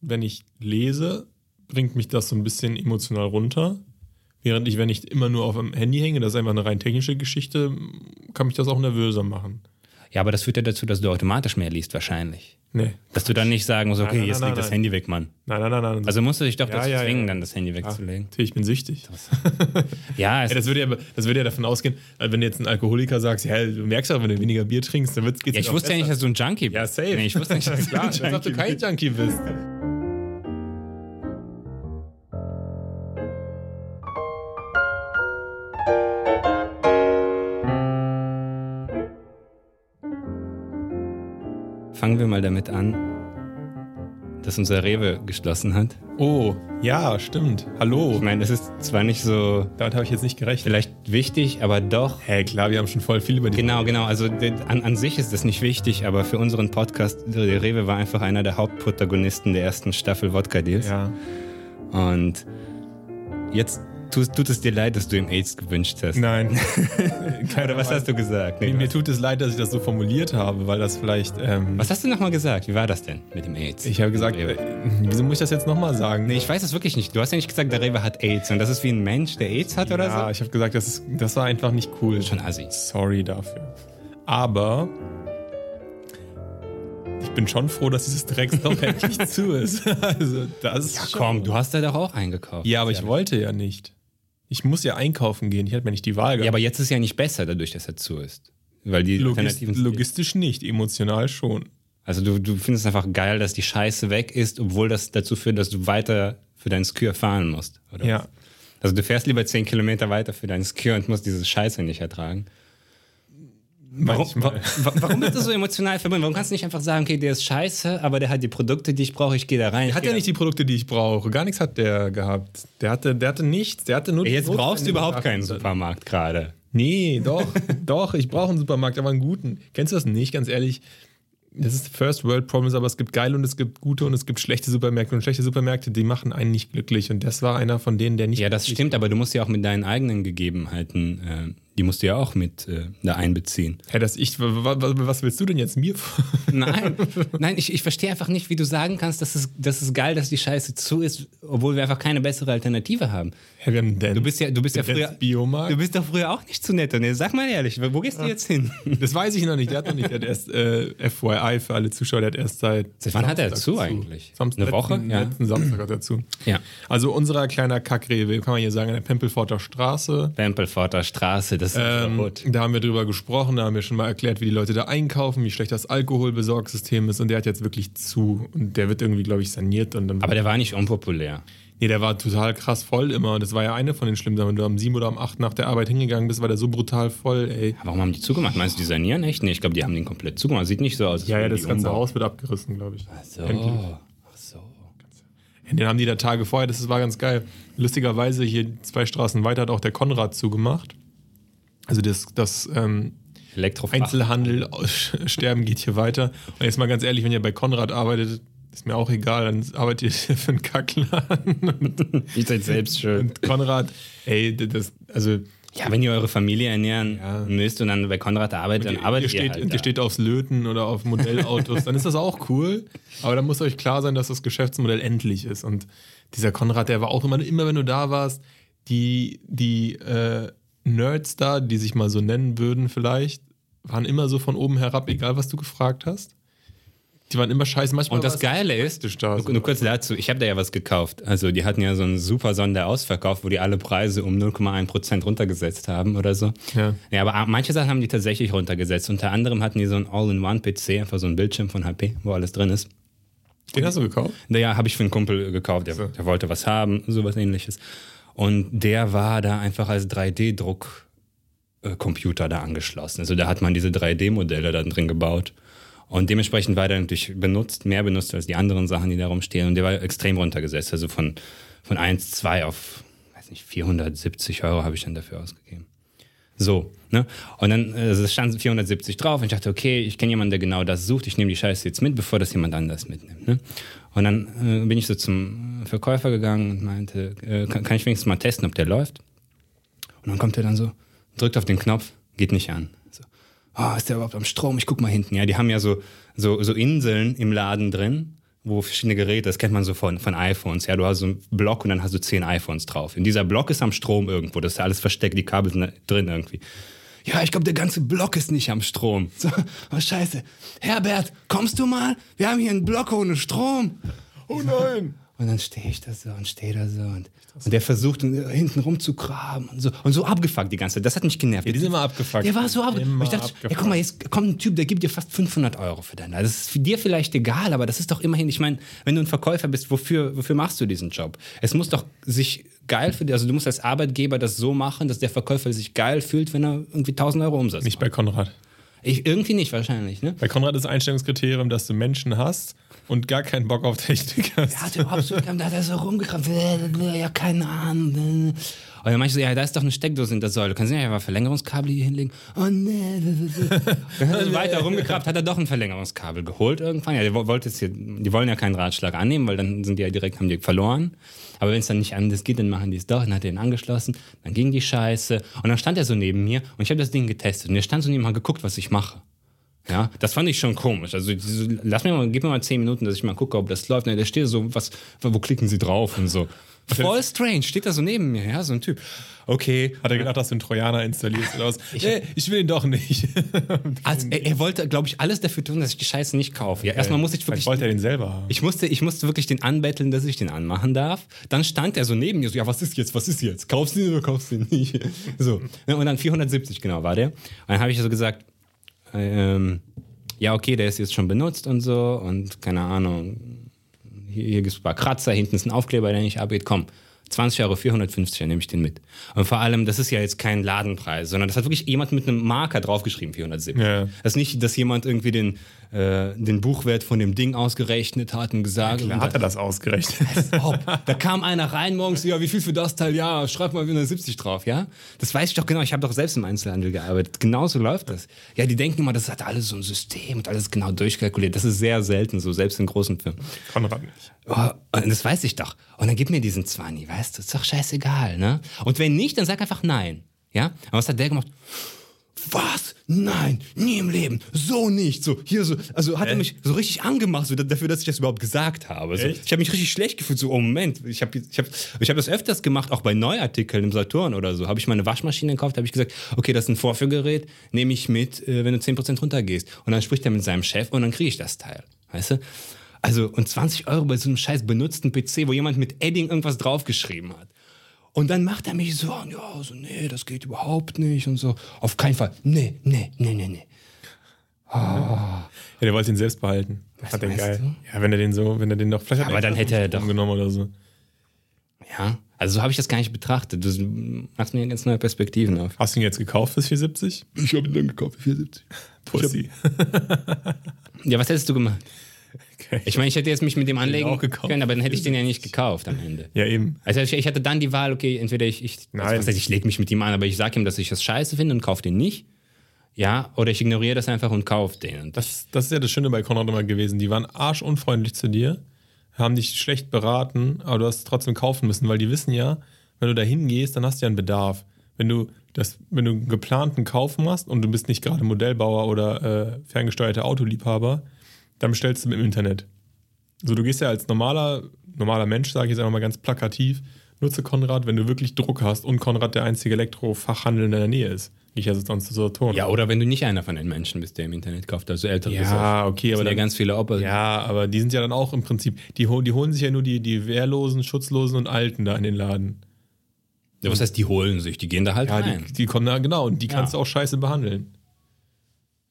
wenn ich lese, bringt mich das so ein bisschen emotional runter. Während ich, wenn ich immer nur auf dem Handy hänge, das ist einfach eine rein technische Geschichte, kann mich das auch nervöser machen. Ja, aber das führt ja dazu, dass du automatisch mehr liest, wahrscheinlich. Nee. Dass du dann nicht sagen musst, okay, Nein, nein, jetzt nein, legt das. Handy weg, Mann. Nein, nein, nein, nein. Also musst du dich doch Ja, dazu ja, zwingen, ja. dann das Handy wegzulegen. ich bin süchtig. Ja, es, Ja, das, würde ja, das würde ja davon ausgehen, wenn du jetzt ein Alkoholiker sagst, ja, du merkst ja, wenn du weniger Bier trinkst, dann wird's, geht's ja, ich wusste ja nicht, dass du ein Junkie bist. Ja, safe. Nee, ich wusste nicht, dass Klar, du kein. Junkie bist. Fangen wir mal damit an, dass unser Rewe geschlossen hat. Oh, ja, stimmt. Hallo. Ich meine, das ist zwar nicht so Damit habe ich jetzt nicht gerechnet. vielleicht wichtig, aber doch. Hä, klar, wir haben schon voll viel über die. Genau, genau. Also an, an sich ist das nicht wichtig, aber für unseren Podcast, der Rewe war einfach einer der Hauptprotagonisten der ersten Staffel Wodka Deals. Ja. Und jetzt tut, tut es dir leid, dass du ihm AIDS gewünscht hast. Nein. Oder was hast du gesagt? Nee, Mir, was, tut es leid, dass ich das so formuliert habe, weil das vielleicht. Ähm, was hast du nochmal gesagt? Wie war das denn mit dem AIDS? ich habe gesagt, äh, wieso muss ich das jetzt nochmal sagen? Nee, ich weiß es wirklich nicht. Du hast ja nicht gesagt, der Rewe hat AIDS und das ist wie ein Mensch, der AIDS hat oder ja, so? ich habe gesagt, das, ist, das war einfach nicht cool. Schon assi. Sorry dafür. Aber ich bin schon froh, dass dieses Drecksloch endlich zu ist. Also, das Ja, schon- komm, du hast da doch auch eingekauft. Ja, aber ich wollte ja nicht. Ich muss ja einkaufen gehen. Ich hatte mir nicht die Wahl Ja, gehabt. aber jetzt ist ja nicht besser, dadurch, dass er zu ist. Weil die Logist logistisch nicht, emotional schon. Also du, du findest einfach geil, dass die Scheiße weg ist, obwohl das dazu führt, dass du weiter für deinen Skür fahren musst. Oder? Ja. Also du fährst lieber 10 Kilometer weiter für deinen Skür und musst diese Scheiße nicht ertragen. Warum, wa- warum bist du so emotional verbunden? Warum kannst du nicht einfach sagen, okay, der ist scheiße, aber der hat die Produkte, die ich brauche, ich gehe da rein. Er hat ja nicht die Produkte, die ich brauche. Gar nichts hat der gehabt. Der hatte, der hatte nichts. Der hatte nur Jetzt brauchst du überhaupt keinen Supermarkt gerade. Nee, doch, doch. Ich brauche einen Supermarkt, aber einen guten. Kennst du das nicht? Ganz ehrlich. Das ist First World Problems, aber es gibt geile und es gibt gute und es gibt schlechte Supermärkte. Und schlechte Supermärkte, die machen einen nicht glücklich. Und das war einer von denen, der nicht. Ja, das stimmt, aber du musst ja auch mit deinen eigenen Gegebenheiten, äh, die musst du ja auch mit äh, da einbeziehen. Hä, dass ich, wa- wa- wa- was willst du denn jetzt mir vor? Nein, nein, ich, ich verstehe einfach nicht, wie du sagen kannst, dass es, das ist geil, dass die Scheiße zu ist, obwohl wir einfach keine bessere Alternative haben. Hä, wir haben? Du bist ja, du bist ja früher. Biomarkt? Du bist doch früher auch nicht zu nett. Und sag mal ehrlich, wo gehst du jetzt hin? Das weiß ich noch nicht. Der hat noch nicht. Der hat erst äh, FYI für alle Zuschauer. Der hat erst seit. Seit wann hat er Samstag zu eigentlich? Samstag, Eine Woche? Letzten, Ja. letzten Samstag hat er zu. Ja. Also unserer kleiner Kackrewe, kann man hier sagen, an der Pempelforter Straße. Pempelforter Straße, das ist ähm, da haben wir drüber gesprochen, da haben wir schon mal erklärt, wie die Leute da einkaufen, wie schlecht das Alkoholbesorgsystem ist und der hat jetzt wirklich zu und der wird irgendwie, glaube ich, saniert und dann. Aber der war nicht unpopulär. nee, der war total krass voll immer und das war ja eine von den schlimmen Sachen. Wenn du um sieben oder um acht nach der Arbeit hingegangen bist, war der so brutal voll, ey. Warum haben die zugemacht? Meinst du, die sanieren echt? Nee, ich glaube, die haben den komplett zugemacht. Sieht nicht so aus. Ja, ja, das ganze. Haus wird abgerissen, glaube ich. Ach so. Endlich. Ach so. Den haben die da Tage vorher, das war ganz geil. Lustigerweise hier zwei Straßen weiter hat auch der Konrad zugemacht. Also das, das ähm. Einzelhandel, Sterben geht hier weiter. Und jetzt mal ganz ehrlich, wenn ihr bei Konrad arbeitet, ist mir auch egal, dann arbeitet ihr für einen Kackladen. Ihr seid selbst schön. Und Konrad, ey, das, also Ja, wenn ihr eure Familie ernähren Ja. müsst und dann bei Konrad arbeitet, dann ihr, arbeitet steht, ihr halt ihr steht aufs Löten oder auf Modellautos, dann ist das auch cool. Aber dann muss euch klar sein, dass das Geschäftsmodell endlich ist. Und dieser Konrad, der war auch immer, immer wenn du da warst, die, die äh, Nerds da, die sich mal so nennen würden vielleicht, waren immer so von oben herab, egal was du gefragt hast. Die waren immer scheiße. Manchmal Und das Geile ist, da. nur, nur kurz dazu, ich habe da ja was gekauft. Also die hatten ja so einen super Sonderausverkauf, wo die alle Preise um 0,1% runtergesetzt haben oder so. Ja. Ja, aber manche Sachen haben die tatsächlich runtergesetzt. Unter anderem hatten die so einen All-in-One-PC, einfach so ein Bildschirm von HP, wo alles drin ist. Den hast du gekauft? Naja, habe ich für einen Kumpel gekauft, der, So. der wollte was haben, sowas ähnliches. Und der war da einfach als 3D-Druck-Computer da angeschlossen. Also da hat man diese 3D-Modelle da drin gebaut. Und dementsprechend war der natürlich benutzt, mehr benutzt als die anderen Sachen, die da rumstehen. Und der war extrem runtergesetzt. Also von, von 1, 2 auf, weiß nicht, 470 Euro habe ich dann dafür ausgegeben. So, ne? Und dann äh, es stand 470 drauf und ich dachte, okay, ich kenne jemanden, der genau das sucht. Ich nehme die Scheiße jetzt mit, bevor das jemand anders mitnimmt. Ne? Und dann äh, bin ich so zum Verkäufer gegangen und meinte, äh, kann, kann ich wenigstens mal testen, ob der läuft? Und dann kommt er dann so, drückt auf den Knopf, geht nicht an. So, oh, ist der überhaupt am Strom? Ich guck mal hinten. Ja, die haben ja so, so, so Inseln im Laden drin, wo verschiedene Geräte, das kennt man so von, von iPhones. Ja, du hast so einen Block und dann hast du zehn iPhones drauf. In dieser Block ist am Strom irgendwo, das ist ja alles versteckt, die Kabel sind drin irgendwie. Ja, ich glaube, der ganze Block ist nicht am Strom. So, oh Scheiße. Herbert, kommst du mal? Wir haben hier einen Block ohne Strom. Oh nein! Und dann stehe ich da so und stehe da so und, und der versucht hinten rumzugraben und so und so abgefuckt die ganze Zeit. Das hat mich genervt. Ja, die sind immer abgefuckt. Der war so abgefuckt. Immer Ich dachte, ja, abgefuckt. guck mal, jetzt kommt ein Typ, der gibt dir fast 500 Euro für deinen. Das ist für dir vielleicht egal, aber das ist doch immerhin, ich meine, wenn du ein Verkäufer bist, wofür, wofür machst du diesen Job? Es muss doch sich geil für dich, also du musst als Arbeitgeber das so machen, dass der Verkäufer sich geil fühlt, wenn er irgendwie 1000 Euro Umsatz Nicht bei Konrad. Ich, irgendwie nicht wahrscheinlich, ne? Bei Konrad ist Einstellungskriterium, dass du Menschen hast und gar keinen Bock auf Technik hast. Hat überhaupt so, da hat er so rumgekramt, ja, keine Ahnung. Und dann meinte ich so, ja, da ist doch eine Steckdose in der Säule. Kannst du nicht einfach Verlängerungskabel hier hinlegen? Oh nee. Dann hat er weiter rumgekramt, hat er doch ein Verlängerungskabel geholt irgendwann. Ja, die, wo- wollte jetzt hier, die wollen ja keinen Ratschlag annehmen, weil dann sind die ja direkt, haben die verloren. Aber wenn es dann nicht anders geht, dann machen die es doch. Dann hat er ihn angeschlossen, dann ging die Scheiße. Und dann stand er so neben mir und ich habe das Ding getestet. Und er stand so neben mir und hat geguckt, was ich mache. Ja, das fand ich schon komisch. Also so, lass mir mal, gib mir mal zehn Minuten, dass ich mal gucke, ob das läuft. Und der steht so, was, wo klicken Sie drauf und so. Voll strange, steht da so neben mir, ja, so ein Typ. Okay. Hat er gedacht, dass du einen Trojaner installierst oder was? Ich, ich will ihn doch nicht. Also, er, er wollte, glaube ich, alles dafür tun, dass ich die Scheiße nicht kaufe. Ja, erstmal musste ich Vielleicht wirklich. wollte er den selber haben. Ich musste, ich musste wirklich den anbetteln, dass ich den anmachen darf. Dann stand er so neben mir, so, ja, was ist jetzt, was ist jetzt? Kaufst du den oder kaufst du den nicht? So. Und dann 470, genau, war der. Und dann habe ich so gesagt, ähm, ja, okay, der ist jetzt schon benutzt und so und keine Ahnung, hier, gibt es ein paar Kratzer, hinten ist ein Aufkleber, der nicht abgeht, komm. 20 Euro, 450, dann nehme ich den mit. Und vor allem, das ist ja jetzt kein Ladenpreis, sondern das hat wirklich jemand mit einem Marker draufgeschrieben, 470. Ja. Das ist nicht, dass jemand irgendwie den, äh, den Buchwert von dem Ding ausgerechnet hat und gesagt Klar und hat er das ausgerechnet. Da kam einer rein morgens, ja, wie viel für das Teil? Ja, schreib mal 470 drauf, ja? Das weiß ich doch genau. Ich habe doch selbst im Einzelhandel gearbeitet. Genauso läuft das. Ja, die denken immer, das hat alles so ein System und alles genau durchkalkuliert. Das ist sehr selten so, selbst in großen Firmen. Konrad nicht. Oh, und das weiß ich doch. Und dann gib mir diesen 20, weißt du? Ist doch scheißegal, ne? Und wenn nicht, dann sag einfach nein. Ja? Aber was hat der gemacht? Was? Nein, nie im Leben. So nicht. So, hier so. Also hat er mich so richtig angemacht, so, dafür, dass ich das überhaupt gesagt habe. So, ich habe mich richtig schlecht gefühlt. So, oh Moment, ich habe ich hab, ich hab das öfters gemacht, auch bei Neuartikeln im Saturn oder so. Habe ich mal eine Waschmaschine gekauft, habe ich gesagt, okay, das ist ein Vorführgerät, nehme ich mit, äh, wenn du 10% runtergehst. Und dann spricht er mit seinem Chef und dann kriege ich das Teil. Weißt du? Also, und 20 Euro bei so einem scheiß benutzten PC, wo jemand mit Edding irgendwas draufgeschrieben hat. Und dann macht er mich so, an, ja, so, nee, das geht überhaupt nicht und so. Auf keinen Fall. Nee, nee, nee, nee, nee. Ja, der wollte ihn selbst behalten. Was Hat den geil. Ja, wenn er den so, wenn er den doch vielleicht hat Aber dann hätte er doch- genommen oder so. Ja, also so habe ich das gar nicht betrachtet. Du machst mir ganz neue Perspektiven auf. Hast du ihn jetzt gekauft fürs 470? Ich habe ihn dann gekauft für 470. Pussy. Ja, was hättest du gemacht? Okay. Ich meine, ich hätte jetzt mich mit dem anlegen können, aber dann hätte ich den ja nicht gekauft am Ende. Ja, eben. Also ich, ich hatte dann die Wahl, okay, entweder ich, ich, Nein. also ich lege mich mit ihm an, aber ich sage ihm, dass ich das scheiße finde und kaufe den nicht. Ja, oder ich ignoriere das einfach und kaufe den. Das, das ist ja das Schöne bei Konrad immer gewesen. Die waren arschunfreundlich zu dir, haben dich schlecht beraten, aber du hast es trotzdem kaufen müssen, weil die wissen ja, wenn du da hingehst, dann hast du ja einen Bedarf. Wenn du, das, wenn du einen geplanten Kauf machst und du bist nicht gerade Modellbauer oder äh, ferngesteuerter Autoliebhaber, dann bestellst du im Internet. Also du gehst ja als normaler, normaler Mensch, sage ich jetzt einfach mal ganz plakativ, nutze Konrad, wenn du wirklich Druck hast und Konrad der einzige Elektrofachhandel in deiner Nähe ist. Gehe ich also sonst zu Saturn. ja, oder wenn du nicht einer von den Menschen bist, der im Internet kauft, also ältere Ja, okay, aber aber ja dann- ganz viele Opfer. Ja, aber die sind ja dann auch im Prinzip, die, die holen sich ja nur die, die Wehrlosen, Schutzlosen und Alten da in den Laden. Ja, was heißt, die holen sich, die gehen da halt Ja, rein. die, die kommen da, genau, und die Ja. kannst du auch scheiße behandeln.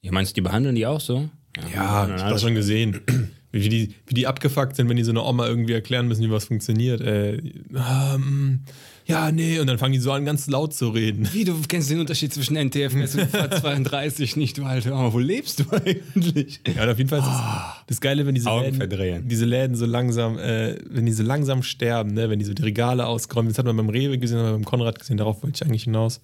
Ja, meinst du, die behandeln die auch so? Ja, ich hab das schon gesehen. Wie die, wie die abgefuckt sind, wenn die so eine Oma irgendwie erklären müssen, wie was funktioniert. Äh, ähm, ja, nee, und dann fangen die so an, ganz laut zu reden. Wie, du kennst den Unterschied zwischen NTFS und V32 nicht, du alte Oma. Wo lebst du eigentlich? Ja, und auf jeden Fall ist das, das Geile, wenn diese Augen Läden, diese Läden so langsam, äh, wenn die so langsam sterben, ne, wenn die so die Regale ausgeräumt, das hat man beim Rewe gesehen, aber beim Konrad gesehen, darauf wollte ich eigentlich hinaus.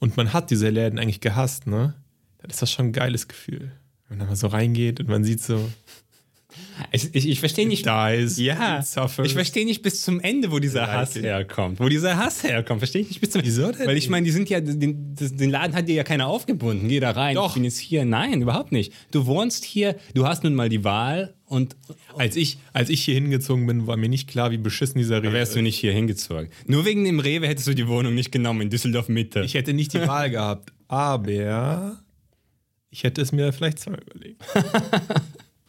Und man hat diese Läden eigentlich gehasst, ne? Dann ist das schon ein geiles Gefühl. Wenn man da mal so reingeht und man sieht so, Ich, ich, ich verstehe nicht. Da ist Ja, ich verstehe nicht bis zum Ende, wo dieser Like Hass it. herkommt. Wo dieser Hass herkommt, verstehe ich nicht bis zum Wieso denn Weil ich meine, die sind ja, den, den Laden hat dir ja keiner aufgebunden. Geh da rein, Doch. ich bin jetzt hier. Nein, überhaupt nicht. Du wohnst hier, du hast nun mal die Wahl und Als ich, als ich hier hingezogen bin, war mir nicht klar, wie beschissen dieser Rewe wärst du nicht hier hingezogen. Nur wegen dem Rewe hättest du die Wohnung nicht genommen in Düsseldorf Mitte. Ich hätte nicht die Wahl gehabt, aber ich hätte es mir vielleicht zweimal überlegt.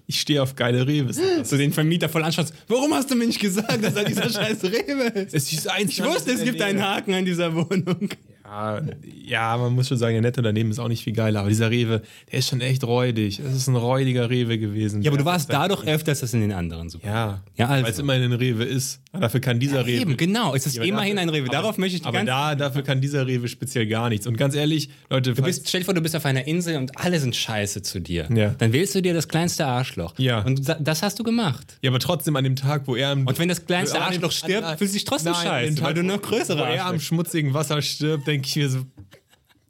Ich stehe auf geile Reves. so den Vermieter voll anschaust. Warum hast du mir nicht gesagt, dass da dieser scheiß Rewe ist? Es ist eins Ich wusste, es gibt einen Haken an dieser Wohnung. Ja, ja, man muss schon sagen, der Netto daneben ist auch nicht viel geiler. Aber dieser Rewe, der ist schon echt räudig. Es ist ein räudiger Rewe gewesen. Ja, aber du warst da doch öfters als in den anderen Super. Ja, Ja, also. weil es immerhin ein Rewe ist. Dafür kann dieser Rewe. Eben, genau. Es ist aber immerhin dafür- ein Rewe. Darauf aber, möchte ich die Aber da, dafür kann dieser Rewe speziell gar nichts. Und ganz ehrlich, Leute, Du bist, stell dir vor, du bist auf einer Insel und alle sind scheiße zu dir. Ja. Dann wählst du dir das kleinste Arschloch. Ja. Und das hast du gemacht. ja, aber trotzdem an dem Tag, wo er am. Und wenn das kleinste Arschloch stirbt, fühlst du dich trotzdem Nein, scheiße, Tag, weil du noch größere Wo er am schmutzigen Wasser stirbt, denke ich mir so.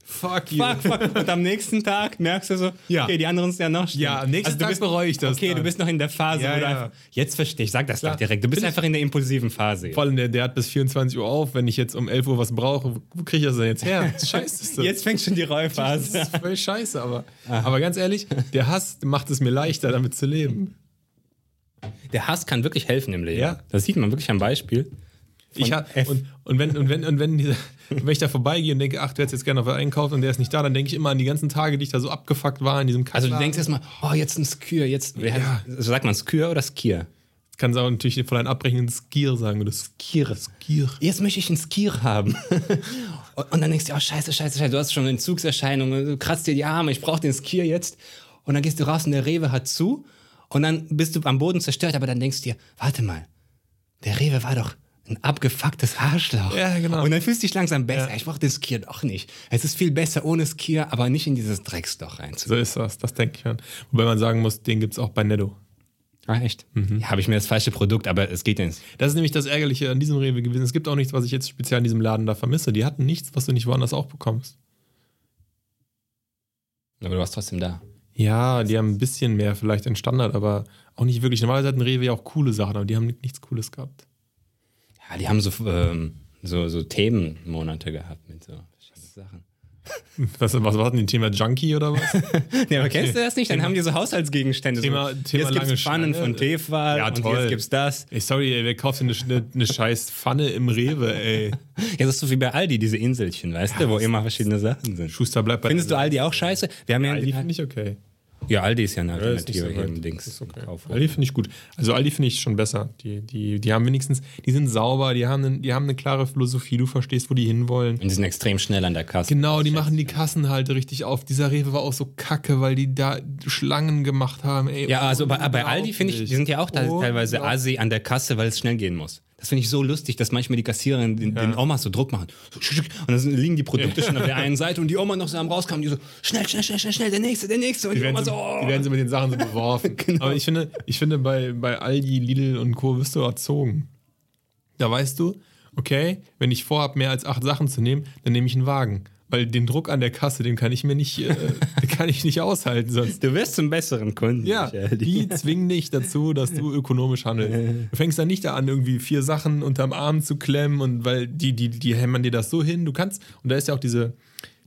Fuck you. Fuck, fuck. Und am nächsten Tag merkst du so, Ja. okay, die anderen sind ja noch schlimmer. Ja, am nächsten du Tag bereue ich das Okay, dann. du bist noch in der Phase, Ja, wo du ja. einfach, jetzt verstehe ich, sag das Klar. doch direkt. Du bist Bin einfach in der impulsiven Phase. Vor allem, der, der hat bis 24 Uhr auf. Wenn ich jetzt um 11 Uhr was brauche, wo- kriege ich das denn jetzt her? Scheiße ist das. Jetzt fängt schon die Das Rollphase. ist voll scheiße, aber, aber ganz ehrlich, der Hass macht es mir leichter, damit zu leben. Der Hass kann wirklich helfen im Leben. Ja. Das sieht man wirklich am Beispiel. Ich ha, und, und, wenn, und, wenn, und wenn, dieser, wenn ich da vorbeigehe und denke, ach, du hättest jetzt gerne noch was einkaufen und der ist nicht da, dann denke ich immer an die ganzen Tage, die ich da so abgefuckt war in diesem Also du denkst erstmal, oh, jetzt ein Skür, jetzt. Ja. Sagt man Skür oder Skier? Kannst auch natürlich von einem abbrechenden Skier sagen oder Skier. Skier. Jetzt möchte ich einen Skier haben. und, und dann denkst du, oh, scheiße, scheiße, scheiße, du hast schon Entzugserscheinungen, du kratzt dir die Arme, ich brauche den Skier jetzt. Und dann gehst du raus und der Rewe hat zu und dann bist du am Boden zerstört, aber dann denkst du dir, warte mal, der Rewe war doch ein abgefucktes Arschloch. Ja, genau. Und dann fühlst du dich langsam besser. Ja. Ich brauche den Skier doch nicht. Es ist viel besser ohne Skier, aber nicht in dieses Drecksloch So reinzugehen. ist das, das denke ich an. Wobei man sagen muss, den gibt es auch bei Netto. Ah, echt? Ja, habe ich mir das falsche Produkt, aber es geht nicht. Das ist nämlich das Ärgerliche an diesem Rewe gewesen. Es gibt auch nichts, was ich jetzt speziell in diesem Laden da vermisse. Die hatten nichts, was du nicht woanders auch bekommst. Aber du warst trotzdem da. Ja, die haben ein bisschen mehr vielleicht in Standard, aber auch nicht wirklich. Normalerweise hatten Rewe ja auch coole Sachen, aber die haben nichts Cooles gehabt. Ja, die haben so, ähm, so, so Themenmonate gehabt mit so Sachen. Was, was war denn die Thema Junkie oder was? Ja, aber kennst du das nicht? Dann haben die so Haushaltsgegenstände. Thema- so, Thema jetzt gibt's Pfannen von Tefal Ja, und toll. jetzt gibt's das. ey, sorry, ey, wer kauft denn eine, eine, scheiß Pfanne im Rewe, ey? Ja, das ist so wie bei Aldi, diese Inselchen, weißt du, wo immer verschiedene Sachen sind. Schuster bleibt bei Findest du Aldi auch scheiße? Wir haben ja, Aldi finde ich okay. Ja, Aldi ist ja eine Ja, Alternative weit. im Dings. Ist okay. Aldi finde ich gut. Also Aldi finde ich schon besser. Die, die, die haben wenigstens, die sind sauber, die haben, die haben eine klare Philosophie, du verstehst, wo die hinwollen. Und die sind extrem schnell an der Kasse. Genau, die machen die Kassen halt richtig auf. Dieser Rewe war auch so kacke, weil die da Schlangen gemacht haben. Ey, Ja, also bei, bei Aldi finde ich, die sind ja auch da teilweise assi an der Kasse, weil es schnell gehen muss. Das finde ich so lustig, dass manchmal die Kassiererinnen den, den Omas so Druck machen. Und dann liegen die Produkte schon auf der einen Seite und die Oma noch so am rauskommen, die so, schnell, schnell, schnell, schnell, schnell, der nächste, der nächste. Und Die die, werden, Oma so, oh. die werden so mit den Sachen so beworfen. Genau. Aber ich finde, ich finde bei, bei Aldi, Lidl und Co. wirst du erzogen. Da weißt du, okay, wenn ich vorhabe, mehr als acht Sachen zu nehmen, dann nehme ich einen Wagen. Weil den Druck an der Kasse, den kann ich mir nicht, äh, kann ich nicht aushalten sonst. Du wirst zum besseren Kunden. Ja, die zwingen dich dazu, dass du ökonomisch handelst. Du fängst dann nicht da an, irgendwie vier Sachen unterm Arm zu klemmen und weil die, die, die hämmern dir das so hin. Du kannst, und da ist ja auch diese,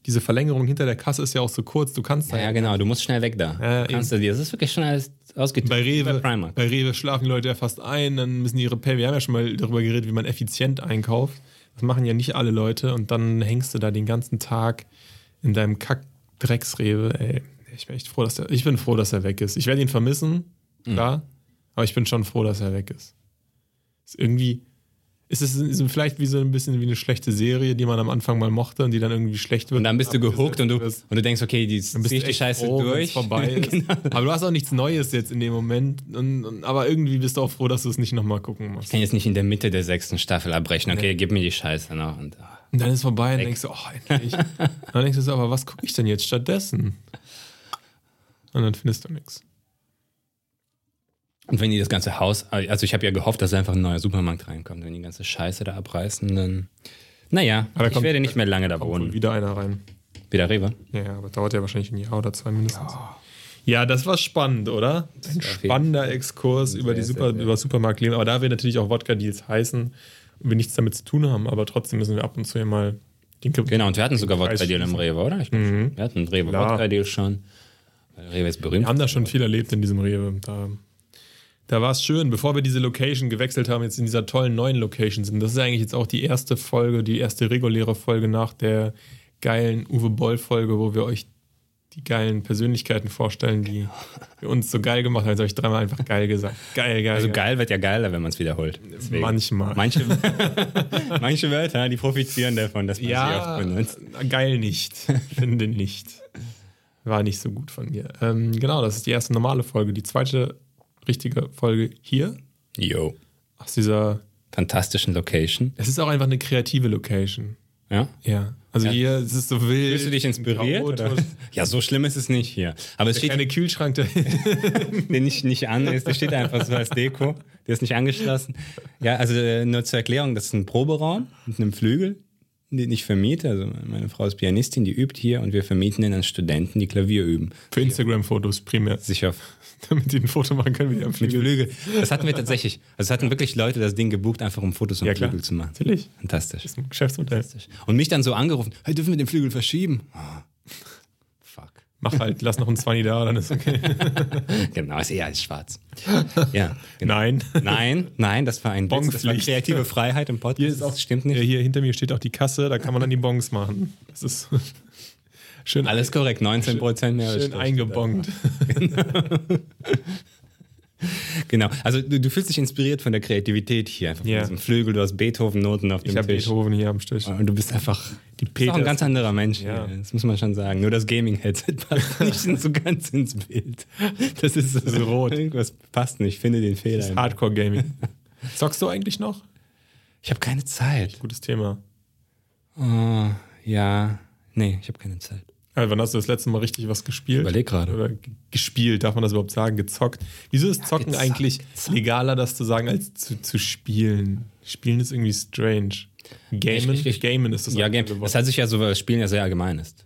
diese Verlängerung hinter der Kasse ist ja auch so kurz, du kannst da Ja, ja, genau, du musst schnell weg da. Ja, Kannst du dir, das ist wirklich schon alles ausgetütet. Bei Rewe, Bei bei Rewe schlafen die Leute ja fast ein, dann müssen die ihre Pay. Wir haben ja schon mal darüber geredet, wie man effizient einkauft. Das machen ja nicht alle Leute und dann hängst du da den ganzen Tag in deinem Kack-Drecks-Rewe. Ey, ich bin echt froh, dass er, ich bin froh, dass er weg ist. Ich werde ihn vermissen, klar, aber ich bin schon froh, dass er weg ist. Ist irgendwie, ist es ist vielleicht wie so ein bisschen wie eine schlechte Serie, die man am Anfang mal mochte und die dann irgendwie schlecht wird. Und dann bist du gehuckt und du, und du denkst, okay, die dann bist ich die Scheiße froh, durch. vorbei ist. Genau. Aber du hast auch nichts Neues jetzt in dem Moment. Und, und, aber irgendwie bist du auch froh, dass du es nicht nochmal gucken musst. Ich kann jetzt nicht in der Mitte der sechsten Staffel abbrechen. Okay, gib mir die Scheiße noch. Und, ah. Und dann ist vorbei und denkst du, oh, endlich. und dann denkst du so, aber was gucke ich denn jetzt stattdessen? Und dann findest du nichts. Und wenn die das ganze Haus, also ich habe ja gehofft, dass einfach ein neuer Supermarkt reinkommt. Wenn die ganze Scheiße da abreißen, dann. Naja, Aber ich kommt- werde nicht mehr lange da wohnen. wieder einer rein. Wieder Rewe. Ja, ja, aber dauert ja wahrscheinlich ein Jahr oder zwei mindestens. Ja, das war spannend, oder? Ein spannender Exkurs über die sehr, Super, sehr, über Supermarktleben. Aber da wir natürlich auch Wodka-Deals heißen und wir nichts damit zu tun haben, aber trotzdem müssen wir ab und zu ja mal den Club. Genau, und wir hatten sogar Wodka-Deal im. Rewe, oder? Ich schon. Wir hatten einen Rewe Klar. Wodka-Deal schon. Weil Rewe ist berühmt. Wir haben da schon viel erlebt in diesem Rewe. Da, da war es schön, bevor wir diese Location gewechselt haben, jetzt in dieser tollen neuen Location sind. Das ist eigentlich jetzt auch die erste Folge, die erste reguläre Folge nach der geilen Uwe Boll-Folge, wo wir euch die geilen Persönlichkeiten vorstellen, die wir uns so geil gemacht haben. Jetzt habe ich dreimal einfach geil gesagt. Geil, geil. Also geil wird ja geiler, wenn man es wiederholt. Deswegen. Manchmal. Manche, manche Wörter, die profitieren davon, dass man sie Ja, oft benutzt. geil nicht. Finde nicht. War nicht so gut von mir. Ähm, genau, das ist die erste normale Folge. Die zweite richtige Folge hier Yo. aus dieser. Fantastischen Location. Es ist auch einfach eine kreative Location. Ja? Ja. Also Ja. hier ist es so wild. Fühlst du dich inspiriert? Ja, so schlimm ist es nicht hier. Aber es Der steht kleine Kühlschrank da. der nicht, nicht an ist. Der steht einfach so als Deko. Der ist nicht angeschlossen. Ja, also äh, nur zur Erklärung, das ist ein Proberaum mit einem Flügel, den ich vermiete. Also meine Frau ist Pianistin, die übt hier und wir vermieten den an Studenten, die Klavier üben. Für Instagram-Fotos primär. Sich auf Damit die ein Foto machen können, wie die am mit Flügel. Flügel. Das hatten wir tatsächlich. Also es hatten wirklich Leute das Ding gebucht, einfach um Fotos am Ja. Flügel zu machen. Natürlich. Fantastisch. Das ist ein Geschäftsmodell. Und mich dann so angerufen, hey, dürfen wir den Flügel verschieben? Fuck. Mach halt, lass noch ein 20 da, dann ist okay. Genau, ist eher als schwarz. Ja, genau. Nein. Nein, nein, das war ein Witz. Das war kreative Freiheit im Podcast. Hier ist auch, das stimmt nicht. Ja, hier hinter mir steht auch die Kasse, da kann man dann die Bons machen. Das ist schön, Alles korrekt, 19 Prozent mehr. schön eingebongt. Genau, also du, du fühlst dich inspiriert von der Kreativität hier. Einfach Ja. von diesem Flügel, du hast Beethoven-Noten auf dem Ich habe Tisch. Beethoven hier am Tisch. Und du bist einfach Die bist auch ein ganz anderer Mensch. Ja. hier. Das muss man schon sagen. Nur das Gaming-Headset passt nicht so ganz ins Bild. Das ist, ist rot. Irgendwas passt nicht. Ich finde den Fehler. Das ist Hardcore-Gaming. Zockst du eigentlich noch? Ich habe keine Zeit. Gutes Thema. Oh, ja, nee, ich habe keine Zeit. Also, wann hast du das letzte Mal richtig was gespielt? Überleg gerade. Oder gespielt, darf man das überhaupt sagen? Gezockt. Wieso ist Zocken gezockt, eigentlich legaler, das zu sagen, als zu, zu spielen? Spielen ist irgendwie strange. Gamen, Ich- ich- ich- Gamen ist das Ja, Game. Das hat sich ja so, weil das Spielen ja sehr allgemein ist.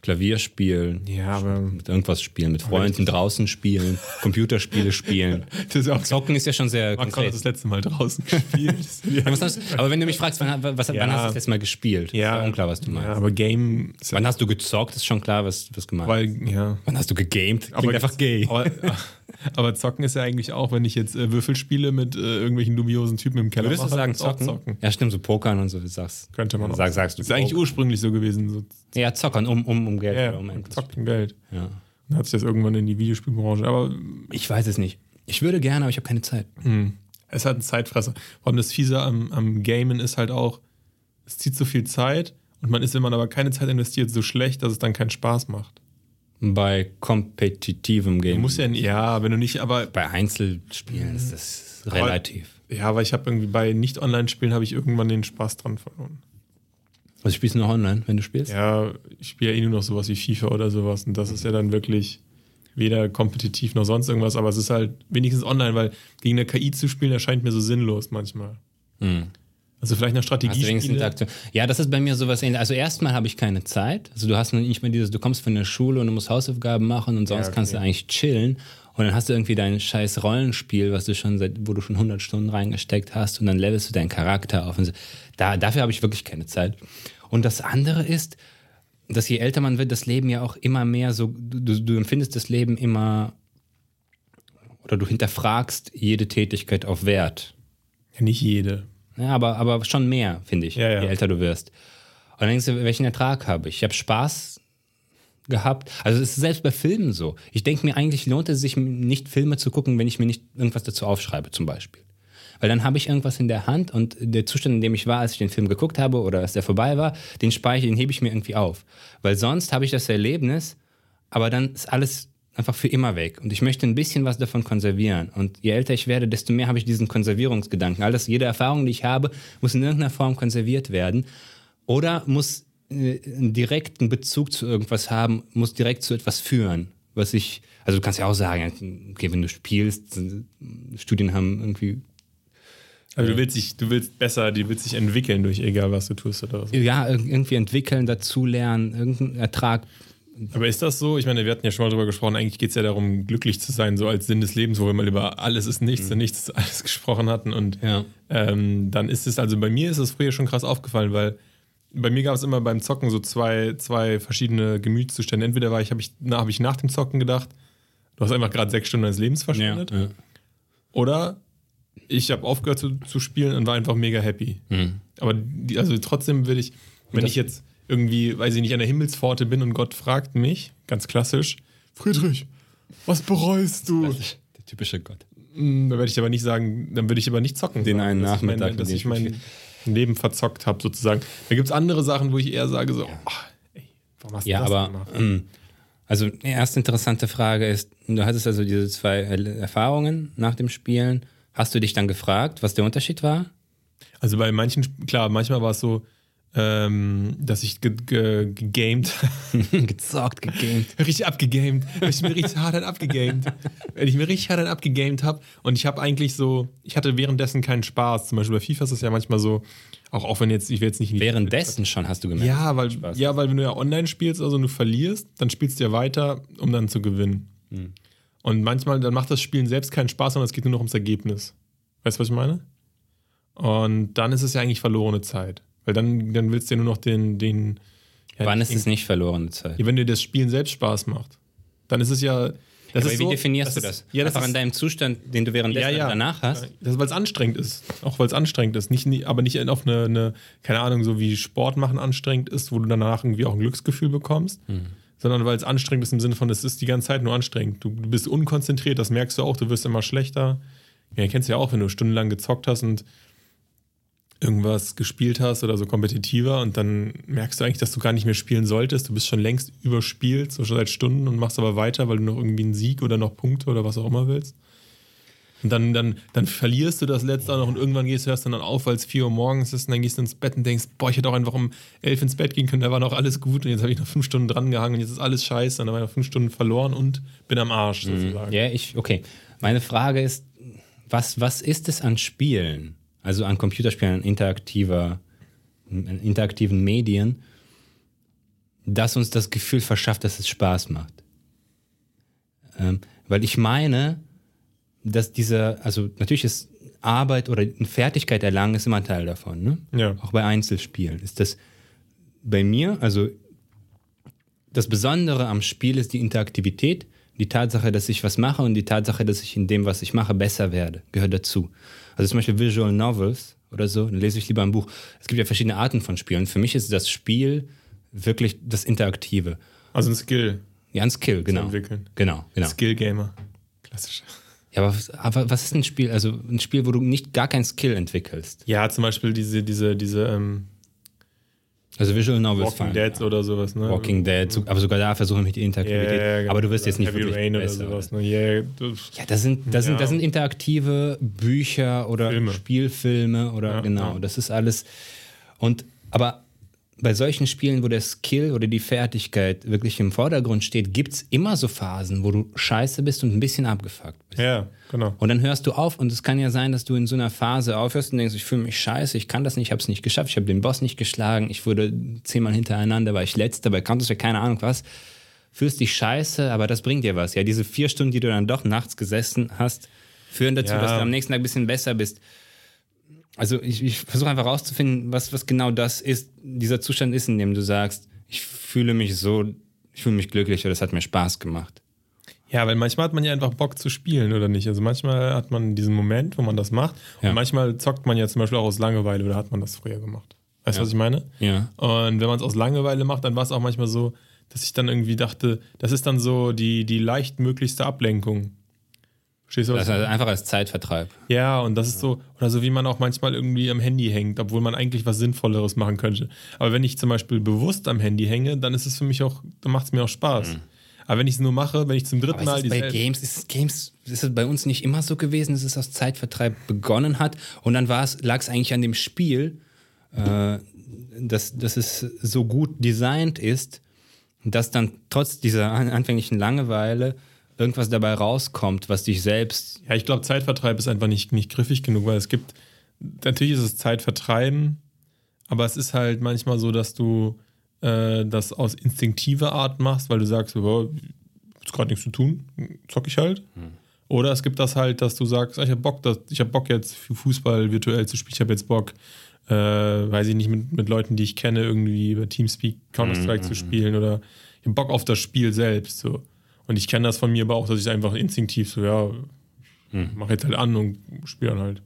Klavier spielen, Ja, aber mit irgendwas spielen, mit Freunden draußen spielen, Computerspiele spielen. das ist auch Zocken ist ja schon sehr hat konkret. das letzte Mal draußen gespielt. Ja, aber wenn du mich fragst, wann, was, Ja. wann hast du das letzte Mal gespielt? Ja. Ist ja unklar, was du meinst. ja, aber Game Wann hast du gezockt, ist schon klar, was, was gemeint ist. weil, ja. Wann hast du gegamed? Klingt Aber, einfach gay. Aber, aber zocken ist ja eigentlich auch, wenn ich jetzt äh, Würfel spiele mit äh, irgendwelchen dubiosen Typen im Keller. Würdest du mache, sagen ist auch zocken? Ja, stimmt, so Pokern und so, du sagst. Könnte man auch. Sag, sagst du. ist eigentlich ursprünglich so gewesen. So, Ja, zockern, um, um, um Geld. ja, oder um ein Geld. ja. Dann hat sich das irgendwann in die Videospielbranche. Aber Ich weiß es nicht. Ich würde gerne, aber ich habe keine Zeit. mh, es hat einen Zeitfresser. Vor allem das Fiese am, am Gamen ist halt auch, es zieht so viel Zeit und man ist, wenn man aber keine Zeit investiert, so schlecht, dass es dann keinen Spaß macht. Bei kompetitivem Du Game. musst ja, ja, wenn du nicht, aber Bei Einzelspielen ist das relativ. ja, aber ich habe irgendwie bei Nicht-Online-Spielen habe ich irgendwann den Spaß dran verloren. Also spielst du noch online, wenn du spielst? Ja, ich spiele ja eh nur noch sowas wie FIFA oder sowas. Und das ist ja dann wirklich weder kompetitiv noch sonst irgendwas, aber es ist halt wenigstens online, weil gegen eine KI zu spielen erscheint mir so sinnlos manchmal. Hm. Also vielleicht eine. Interaktion? Ja, das ist bei mir sowas ähnlich. Also erstmal habe ich keine Zeit. Also du hast nicht mehr dieses, du kommst von der Schule und du musst Hausaufgaben machen und sonst Ja, okay. kannst du eigentlich chillen. Und dann hast du irgendwie dein scheiß Rollenspiel, was du schon seit, wo du schon 100 Stunden reingesteckt hast und dann levelst du deinen Charakter auf. Und so. da, dafür habe ich wirklich keine Zeit. Und das andere ist, dass je älter man wird, das Leben ja auch immer mehr so, du, du empfindest das Leben immer oder du hinterfragst jede Tätigkeit auf Wert. Ja, nicht jede. Ja, aber, aber schon mehr, finde ich, Ja, ja. je älter du wirst. Und dann denkst du, welchen Ertrag habe ich? Ich habe Spaß gehabt. Also es ist selbst bei Filmen so. Ich denke mir, eigentlich lohnt es sich nicht, Filme zu gucken, wenn ich mir nicht irgendwas dazu aufschreibe, zum Beispiel. Weil dann habe ich irgendwas in der Hand und der Zustand, in dem ich war, als ich den Film geguckt habe oder als der vorbei war, den speichere, den hebe ich mir irgendwie auf. Weil sonst habe ich das Erlebnis, aber dann ist alles einfach für immer weg. Und ich möchte ein bisschen was davon konservieren. Und je älter ich werde, desto mehr habe ich diesen Konservierungsgedanken. Alles, jede Erfahrung, die ich habe, muss in irgendeiner Form konserviert werden. Oder muss äh, einen direkten Bezug zu irgendwas haben, muss direkt zu etwas führen. Was ich, also du kannst ja auch sagen, okay, wenn du spielst, Studien haben irgendwie Also du willst dich, du willst besser, die willst dich entwickeln durch egal was du tust oder was. ja, ir- irgendwie entwickeln, dazulernen, irgendeinen Ertrag Aber ist das so? Ich meine, wir hatten ja schon mal drüber gesprochen, eigentlich geht es ja darum, glücklich zu sein, so als Sinn des Lebens, wo wir mal über alles ist nichts mhm. und nichts ist alles gesprochen hatten. Und ja. ähm, dann ist es, also bei mir ist es früher schon krass aufgefallen, weil bei mir gab es immer beim Zocken so zwei, zwei verschiedene Gemütszustände. Entweder war ich, habe ich, na, hab ich nach dem Zocken gedacht, du hast einfach gerade sechs Stunden deines Lebens verschwendet. Ja, ja. Oder ich habe aufgehört zu, zu, spielen und war einfach mega happy. Mhm. Aber die, also trotzdem würde ich, wenn ich jetzt irgendwie, weiß ich nicht, an der Himmelspforte bin und Gott fragt mich, ganz klassisch, Friedrich, was bereust du? Der typische Gott. Hm, da werde ich aber nicht sagen, dann würde ich aber nicht zocken. Den einen Nachmittag. Ich mein, dass ich mein Leben verzockt habe, sozusagen. Da gibt es andere Sachen, wo ich eher sage, so, ja. oh, ey, warum hast du ja, das aber, gemacht? Ähm, also, die erste interessante Frage ist, du hattest also diese zwei Erfahrungen nach dem Spielen. Hast du dich dann gefragt, was der Unterschied war? Also bei manchen, klar, manchmal war es so, ähm, dass ich ge ge gegamed. Gezockt, gegamed. richtig abgegamed. Wenn ich mir richtig hart abgegamed. Wenn ich mir richtig hart abgegamed habe und ich habe eigentlich so, ich hatte währenddessen keinen Spaß. Zum Beispiel bei FIFA ist es ja manchmal so, auch, auch wenn jetzt, ich will jetzt nicht. Währenddessen schon hast du gemerkt. Ja, weil, ja, weil wenn du ja online spielst, also du verlierst, dann spielst du ja weiter, um dann zu gewinnen. Hm. Und manchmal, dann macht das Spielen selbst keinen Spaß, sondern es geht nur noch ums Ergebnis. Weißt du, was ich meine? Und dann ist es ja eigentlich verlorene Zeit. Weil dann, dann willst du ja nur noch den. den ja, Wann ist es nicht verlorene Zeit? Ja, wenn dir das Spielen selbst Spaß macht. Dann ist es ja. Das Aber wie so, definierst das du das? Ist, ja, das Einfach ist, an deinem Zustand, den du währenddessen ja, ja. danach hast? Das weil es anstrengend ist. Auch weil es anstrengend ist. Nicht, aber nicht auf eine, eine, keine Ahnung, so wie Sport machen anstrengend ist, wo du danach irgendwie auch ein Glücksgefühl bekommst. Mhm. Sondern weil es anstrengend ist im Sinne von, es ist die ganze Zeit nur anstrengend. Du, du bist unkonzentriert, das merkst du auch, du wirst immer schlechter. Ja, kennst du ja auch, wenn du stundenlang gezockt hast und irgendwas gespielt hast oder so kompetitiver und dann merkst du eigentlich, dass du gar nicht mehr spielen solltest. Du bist schon längst überspielt, so schon seit Stunden und machst aber weiter, weil du noch irgendwie einen Sieg oder noch Punkte oder was auch immer willst. Und dann, dann, dann verlierst du das letzte auch noch und irgendwann gehst du erst dann auf, weil es 4 Uhr morgens ist und dann gehst du ins Bett und denkst, boah, ich hätte auch einfach um 11 ins Bett gehen können, da war noch alles gut und jetzt habe ich noch fünf Stunden dran gehangen und jetzt ist alles scheiße und dann habe ich noch fünf Stunden verloren und bin am Arsch mhm. sozusagen. Ja, ich, okay. Meine Frage ist, was, was ist es an Spielen? Also an Computerspielen, interaktiver, interaktiven Medien, das uns das Gefühl verschafft, dass es Spaß macht. Ähm, weil ich meine, dass dieser, also natürlich ist Arbeit oder Fertigkeit erlangen ist immer ein Teil davon. Ne? Ja. Auch bei Einzelspielen ist das bei mir, also das Besondere am Spiel ist die Interaktivität, die Tatsache, dass ich was mache und die Tatsache, dass ich in dem, was ich mache, besser werde, gehört dazu. Also zum Beispiel Visual Novels oder so, dann lese ich lieber ein Buch. Es gibt ja verschiedene Arten von Spielen. Für mich ist das Spiel wirklich das Interaktive. Also ein Skill. Ja, ein Skill, genau. Zu entwickeln. Genau, genau. Skill-Gamer. Klassisch. Ja, aber, aber, was ist ein Spiel? Also ein Spiel, wo du nicht gar kein Skill entwickelst. Ja, zum Beispiel diese, diese, diese, ähm, also Visual Novels Walking. Dead oder sowas, ne? Walking Dead, aber sogar da versuche ich mit Interaktivität. Yeah, yeah, genau. Aber du wirst jetzt nicht Heavy wirklich Rain besser, oder sowas, ne? Yeah, ja, das sind, das, sind, das sind interaktive Bücher oder Filme. Spielfilme oder ja, genau, ja. das ist alles. Und aber bei solchen Spielen, wo der Skill oder die Fertigkeit wirklich im Vordergrund steht, gibt es immer so Phasen, wo du scheiße bist und ein bisschen abgefuckt bist. Ja, genau. Und dann hörst du auf und es kann ja sein, dass du in so einer Phase aufhörst und denkst, ich fühle mich scheiße, ich kann das nicht, ich habe es nicht geschafft, ich habe den Boss nicht geschlagen, ich wurde zehnmal hintereinander, war ich letzter bei Counter Strike, keine Ahnung was. Fühlst dich scheiße, aber das bringt dir was. Ja, diese vier Stunden, die du dann doch nachts gesessen hast, führen dazu, ja. dass du am nächsten Tag ein bisschen besser bist. Also ich, ich versuche einfach rauszufinden, was, was genau das ist, dieser Zustand ist, in dem du sagst, ich fühle mich so, ich fühle mich glücklich oder es hat mir Spaß gemacht. Ja, weil manchmal hat man ja einfach Bock zu spielen, oder nicht? Also manchmal hat man diesen Moment, wo man das macht. Ja. Und manchmal zockt man ja zum Beispiel auch aus Langeweile, oder hat man das früher gemacht? Weißt du, ja. was ich meine? Ja. Und wenn man es aus Langeweile macht, dann war es auch manchmal so, dass ich dann irgendwie dachte, das ist dann so die, die leichtmöglichste Ablenkung. Verstehst du was? Das ist einfach als Zeitvertreib. Ja, und das ist so, oder so wie man auch manchmal irgendwie am Handy hängt, obwohl man eigentlich was Sinnvolleres machen könnte. Aber wenn ich zum Beispiel bewusst am Handy hänge, dann ist es für mich auch, dann macht es mir auch Spaß. Mhm. Aber wenn ich es nur mache, wenn ich zum dritten Mal. Ist bei Games ist Games ist es bei uns nicht immer so gewesen, dass es aus Zeitvertreib begonnen hat und dann lag es eigentlich an dem Spiel, äh, dass, dass es so gut designt ist, dass dann trotz dieser anfänglichen Langeweile irgendwas dabei rauskommt, was dich selbst. Ja, ich glaube, Zeitvertreib ist einfach nicht, nicht griffig genug, weil es gibt, natürlich ist es Zeitvertreiben, aber es ist halt manchmal so, dass du äh, das aus instinktiver Art machst, weil du sagst, oh, ist gerade nichts zu tun, zock ich halt. Hm. Oder es gibt das halt, dass du sagst, ah, ich habe Bock, dass, ich habe Bock jetzt für Fußball virtuell zu spielen, ich habe jetzt Bock, äh, weiß ich nicht, mit, mit Leuten, die ich kenne, irgendwie über Teamspeak Counter-Strike Mhm. zu spielen oder ich habe Bock auf das Spiel selbst. So. Und ich kenne das von mir aber auch, dass ich einfach instinktiv so, ja, Mhm. mach jetzt halt an und spiele dann halt.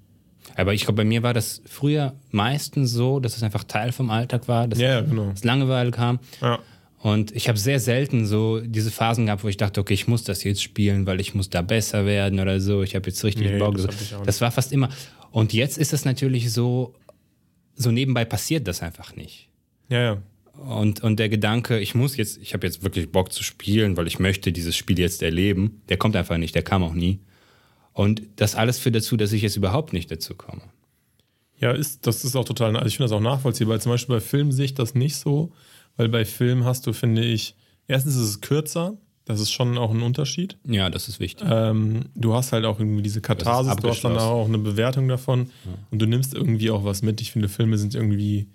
Aber ich glaube, bei mir war das früher meistens so, dass es einfach Teil vom Alltag war, dass ja, genau. es Langeweile kam. Ja. Und ich habe sehr selten so diese Phasen gehabt, wo ich dachte, okay, ich muss das jetzt spielen, weil ich muss da besser werden oder so. Ich habe jetzt richtig Nee, Bock. das. Das war fast immer. Und jetzt ist es natürlich so, so nebenbei passiert das einfach nicht. Ja, ja. Und, und der Gedanke, ich muss jetzt, ich habe jetzt wirklich Bock zu spielen, weil ich möchte dieses Spiel jetzt erleben, der kommt einfach nicht, der kam auch nie. Und das alles führt dazu, dass ich jetzt überhaupt nicht dazu komme. Ja, ist, das ist auch total, also ich finde das auch nachvollziehbar. Zum Beispiel bei Filmen sehe ich das nicht so, weil bei Filmen hast du, finde ich, erstens ist es kürzer, das ist schon auch ein Unterschied. Ja, das ist wichtig. Ähm, du hast halt auch irgendwie diese Katharsis, du hast dann auch eine Bewertung davon und du nimmst irgendwie auch was mit. Ich finde, Filme sind irgendwie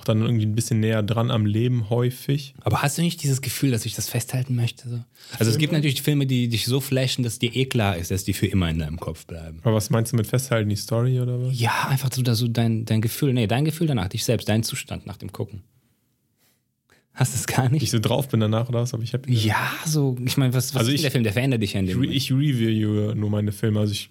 auch dann irgendwie ein bisschen näher dran am Leben häufig. Aber hast du nicht dieses Gefühl, dass ich das festhalten möchte? So? Also es gibt natürlich Filme, die dich so flashen, dass dir eh klar ist, dass die für immer in deinem Kopf bleiben. Aber was meinst du mit festhalten, die Story oder was? Ja, einfach so, so dein, dein Gefühl, nee, dein Gefühl danach, dich selbst, dein Zustand nach dem Gucken. Hast du es gar nicht? Ich so drauf bin danach oder was, aber ich habe ja, so, ich meine, was, was Also ist ich- der Film? Der verändert dich ja in dem ich, Moment. ich review nur meine Filme, also ich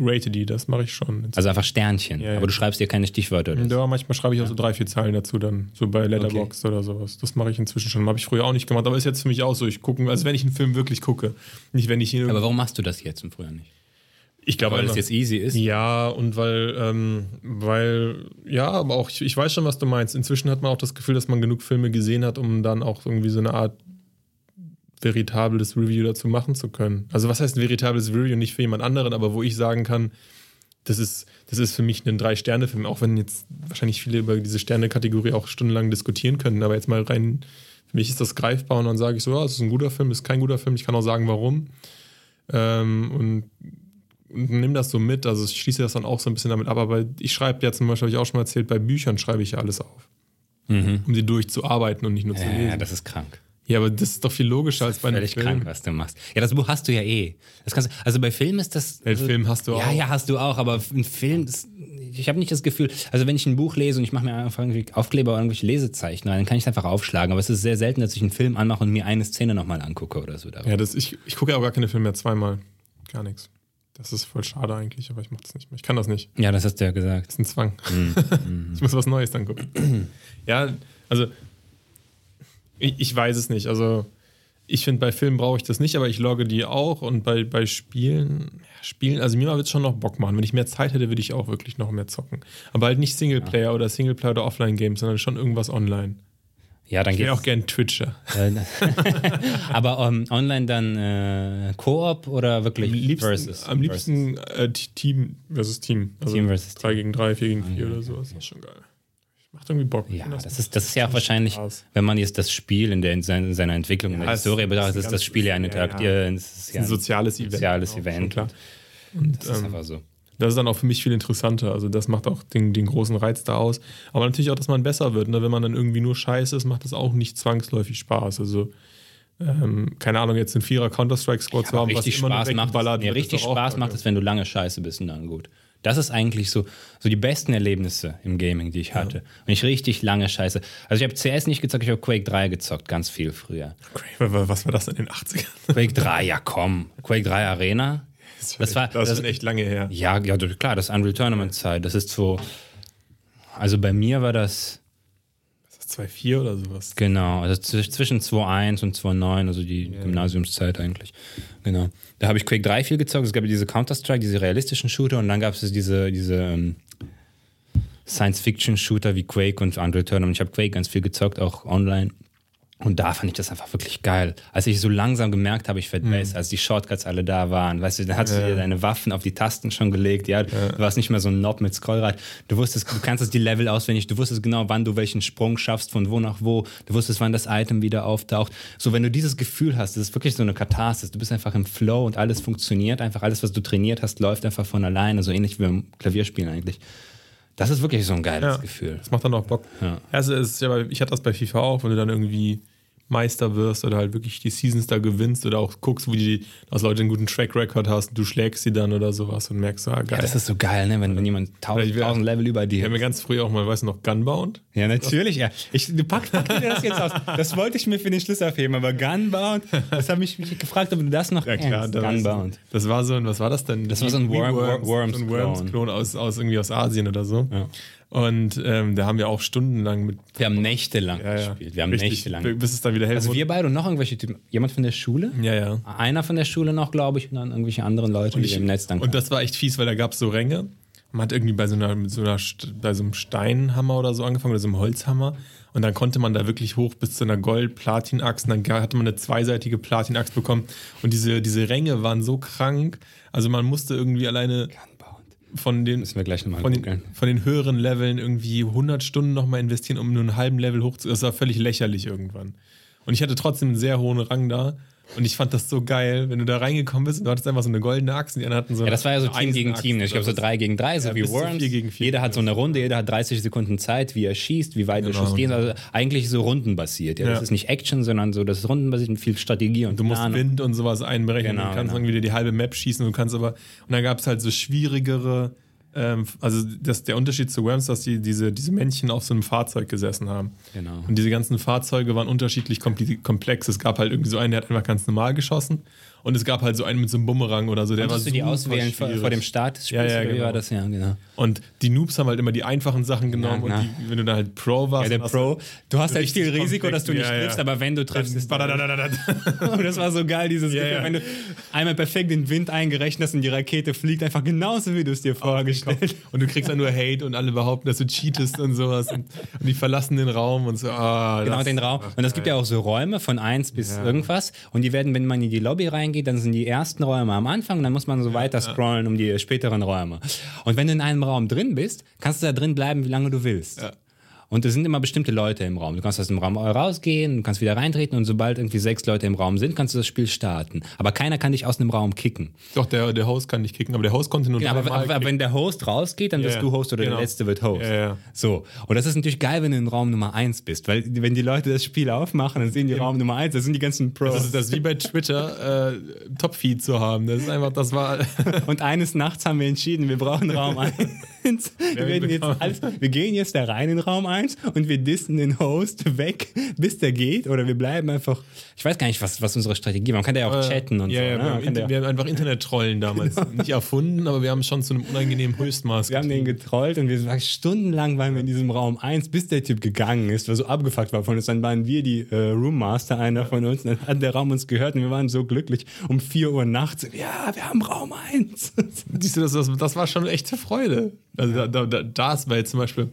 rate die, das mache ich schon. Also einfach Sternchen. Ja, ja. Aber du schreibst dir keine Stichwörter. Oder. Ja, manchmal schreibe ich auch so drei, vier Zeilen dazu dann, so bei Letterboxd oder sowas. Das mache ich inzwischen schon. Habe ich früher auch nicht gemacht, aber ist jetzt für mich auch so. Ich gucke, also wenn ich einen Film wirklich gucke, nicht wenn ich ihn. Aber warum machst du das jetzt und früher nicht? Ich glaube, Weil einfach- jetzt easy ist? Ja, und weil, ähm, weil, ja, aber auch, ich, ich weiß schon, was du meinst. Inzwischen hat man auch das Gefühl, dass man genug Filme gesehen hat, um dann auch irgendwie so eine Art veritables Review dazu machen zu können. Also was heißt ein veritables Review? Nicht für jemand anderen, aber wo ich sagen kann, das ist, das ist für mich ein Drei-Sterne-Film, auch wenn jetzt wahrscheinlich viele über diese Sterne-Kategorie auch stundenlang diskutieren können, aber jetzt mal rein, für mich ist das greifbar und dann sage ich so, ja, es ist ein guter Film, es ist kein guter Film, ich kann auch sagen, warum. Ähm, und nimm das so mit. Also ich schließe das dann auch so ein bisschen damit ab. Aber ich schreibe ja zum Beispiel, habe ich auch schon mal erzählt, bei Büchern schreibe ich ja alles auf. Um sie durchzuarbeiten und nicht nur zu Mhm. Ja, lesen. das ist krank. Ja, aber das ist doch viel logischer als bei einem Völlig Film. krank, was du machst. Ja, das Buch hast du ja eh. Das kannst, also bei Filmen ist das. Bei Film hast du Ja, auch. ja, hast du auch, aber ein Film, das, ich habe nicht das Gefühl, also wenn ich ein Buch lese und ich mache mir einfach irgendwie Aufkleber oder irgendwelche Lesezeichen rein, dann kann ich es einfach aufschlagen. Aber es ist sehr selten, dass ich einen Film anmache und mir eine Szene nochmal angucke oder so. Ja, das, ich, ich gucke ja auch gar keine Filme mehr zweimal. Gar nichts. Das ist voll schade eigentlich, aber ich mache das nicht mehr. Ich kann das nicht. ja, das hast du ja gesagt. Das ist ein Zwang. Mhm. ich muss was Neues dann gucken. ja, also ich, ich weiß es nicht. Also ich finde, bei Filmen brauche ich das nicht, aber ich logge die auch und bei, bei Spielen, ja, Spielen, also mir wird es schon noch Bock machen. Wenn ich mehr Zeit hätte, würde ich auch wirklich noch mehr zocken. Aber halt nicht Singleplayer oder Singleplayer oder Offline-Games, sondern schon irgendwas online. Ja, dann Ich wäre auch gern Twitcher. Aber ähm, online dann äh, Koop oder wirklich Am liebsten, versus? am liebsten äh, Team versus Team. Also Team versus drei gegen drei, vier gegen vier oder sowas. Das ist schon geil. Macht irgendwie Bock. Ja, find das ist, das ist ja auch wahrscheinlich, Spaß. wenn man jetzt das Spiel in, der, in seiner, in seiner Entwicklung, in der Ja, Historie ist betrachtet, ist das Spiel ja ein ja, ja. ist ist ein soziales Event. soziales Genau, Event. Klar. Und Das ist ähm, einfach so. Das ist dann auch für mich viel interessanter. Also das macht auch den, den großen Reiz da aus. Aber natürlich auch, dass man besser wird. Ne? Wenn man dann irgendwie nur scheiße ist, macht das auch nicht zwangsläufig Spaß. Also ähm, keine Ahnung, jetzt einen Vierer Counter-Strike-Squad zu haben, richtig immer Spaß macht, wegballert nee, richtig Spaß macht es, wenn du lange scheiße bist und dann gut. Das ist eigentlich so, so die besten Erlebnisse im Gaming, die ich hatte. Wenn ich richtig lange scheiße. Also ich habe CS nicht gezockt, ich habe Quake 3 gezockt, ganz viel früher. Was war das in den 80ern? Quake 3, ja komm. Quake 3 Arena. Das war- das ist echt lange her. Ja, ja, klar, das ist Unreal Tournament Zeit. Das ist so. Also bei mir war das Das ist 2,4 oder sowas. genau, also zw- zwischen 2.1 und 2.9, also die Gymnasiumszeit eigentlich. Genau. Da habe ich Quake 3 viel gezockt. Es gab ja diese Counter-Strike, diese realistischen Shooter und dann gab es diese, diese ähm, Science-Fiction-Shooter wie Quake und Unreal Tournament. Ich habe Quake ganz viel gezockt, auch online. Und da fand ich das einfach wirklich geil. Als ich so langsam gemerkt habe, ich werde besser, als die Shortcuts alle da waren, weißt du, dann hast du dir deine Waffen auf die Tasten schon gelegt, ja. Du warst nicht mehr so ein Nob mit Scrollrad. Du wusstest, du kannst die Level auswendig, du wusstest genau, wann du welchen Sprung schaffst, von wo nach wo. Du wusstest, wann das Item wieder auftaucht. So, wenn du dieses Gefühl hast, das ist wirklich so eine Katharsis. Du bist einfach im Flow und alles funktioniert einfach. Alles, was du trainiert hast, läuft einfach von alleine. So ähnlich wie beim Klavierspielen eigentlich Das ist wirklich so ein geiles Ja. Gefühl. Das macht dann auch Bock. Ja. Also es ist ich hatte das bei FIFA auch, wenn du dann irgendwie Meister wirst oder halt wirklich die Seasons da gewinnst oder auch guckst, wo die, dass Leute einen guten Track Record hast, du schlägst sie dann oder sowas und merkst, ah, geil. Ja, das ist so geil, ne? wenn, wenn jemand tausend, tausend Level über wir dir haben ja ganz früher auch mal, weißt du noch, Gunbound? Ja, natürlich. Ja. Ich, du packst pack dir das jetzt aus. Das wollte ich mir für den Schluss aufheben, aber Gunbound, das habe ich mich gefragt, ob du das noch kennst. da weißt du. Gunbound. Das war so ein, was war das denn? Das war so ein Wie Worm- Worms, Worms- so ein Worms-Klon aus, aus irgendwie aus Asien oder so. Ja. Und ähm, da haben wir auch stundenlang mit. Wir haben nächtelang Ja, ja. gespielt. Wir haben Richtig, nächtelang. Bis es dann wieder hell Also wir beide und noch irgendwelche Typen. Jemand von der Schule? Ja, ja. Einer von der Schule noch, glaube ich, und dann irgendwelche anderen Leute, die wir im Netz dann Und das war echt fies, weil da gab es so Ränge. Man hat irgendwie bei so, einer, so einer, bei so einem Steinhammer oder so angefangen oder so einem Holzhammer. Und dann konnte man da wirklich hoch bis zu einer Gold-Platin-Axt. Und dann hatte man eine zweiseitige Platin-Axt bekommen. Und diese, diese Ränge waren so krank. Also man musste irgendwie alleine Gunbound. Von den, Müssen wir gleich nochmal von den, von den höheren Leveln irgendwie 100 Stunden nochmal investieren, um nur einen halben Level hoch zu. Das war völlig lächerlich irgendwann. Und ich hatte trotzdem einen sehr hohen Rang da. Und ich fand das so geil, wenn du da reingekommen bist und du hattest einfach so eine goldene Axt und die anderen hatten so Ja, das war ja so Team gegen Team. ne? Ich glaube so drei gegen drei, so Ja, wie Worms. vier gegen vier. Jeder hat so eine Runde, jeder hat 30 Sekunden Zeit, wie er schießt, wie weit der Genau. Schuss geht. Also eigentlich so rundenbasiert. Ja, Ja. Das ist nicht Action, sondern so, das ist rundenbasiert mit viel Strategie und Du musst Planung. Wind und sowas einberechnen. Genau, du kannst genau. wieder die halbe Map schießen. Du kannst aber. Und dann gab es halt so schwierigere. Ähm, also das, der Unterschied zu Worms, dass die, diese, diese Männchen auf so einem Fahrzeug gesessen haben. Genau. Und diese ganzen Fahrzeuge waren unterschiedlich komplex. Es gab halt irgendwie so einen, der hat einfach ganz normal geschossen. Und es gab halt so einen mit so einem Bumerang oder so. Der Konntest war du die auswählen vor, vor dem Start des Ja, Spiels? ja, wie genau. war das? Ja, genau. Und die Noobs haben halt immer die einfachen Sachen genommen. na. Und die, wenn du dann halt Pro warst. Ja, der hast Pro, du hast halt viel Risiko, dass du nicht ja, triffst, ja. aber wenn du triffst, ist. Und das war so geil, dieses Ja, Gefühl, ja. wenn du einmal perfekt den Wind eingerechnet hast und die Rakete fliegt einfach genauso, wie du es dir vorgestellt hast. Und du kriegst dann nur Hate und alle behaupten, dass du cheatest und sowas. Und, und die verlassen den Raum und so. Ah, Genau, den Raum. Und es gibt ja auch so Räume von 1 bis Ja. irgendwas. Und die werden, wenn man in die Lobby reingeht, dann sind die ersten Räume am Anfang und dann muss man so weiter scrollen um die späteren Räume. Und wenn du in einem Raum drin bist, kannst du da drin bleiben, wie lange du willst. Ja. Und es sind immer bestimmte Leute im Raum. Du kannst aus dem Raum rausgehen, du kannst wieder reintreten und sobald irgendwie sechs Leute im Raum sind, kannst du das Spiel starten. Aber keiner kann dich aus einem Raum kicken. Doch, der, der Host kann nicht kicken, aber der Host konnte nur Ja, aber, aber wenn der Host rausgeht, dann wirst Ja, du Host oder genau. der Letzte wird Host. Ja. So. Und das ist natürlich geil, wenn du in Raum Nummer 1 bist, weil wenn die Leute das Spiel aufmachen, dann sehen die Raum Nummer 1, das sind die ganzen Pros. Das ist das wie bei Twitter, äh, Top-Feed zu haben. Das ist einfach, das war. Und eines Nachts haben wir entschieden, wir brauchen Raum 1. Wir, werden jetzt alles, wir gehen jetzt da rein in Raum 1 und wir dissen den Host weg, bis der geht. Oder wir bleiben einfach. Ich weiß gar nicht, was, was unsere Strategie war. Man kann da ja auch chatten und ja, so. ja, ne? wir, haben wir haben einfach Internet-Trollen damals nicht erfunden, aber wir haben es schon zu einem unangenehmen Höchstmaß. wir haben den getrollt und wir waren stundenlang waren wir in diesem Raum 1, bis der Typ gegangen ist, weil so abgefuckt war von uns. Dann waren wir die äh, Roommaster, einer von uns. Dann hat der Raum uns gehört und wir waren so glücklich. Um 4 Uhr nachts, ja, wir haben Raum 1. Siehst du, das, das, das war schon echte Freude. Also da, da, da, das war jetzt zum Beispiel,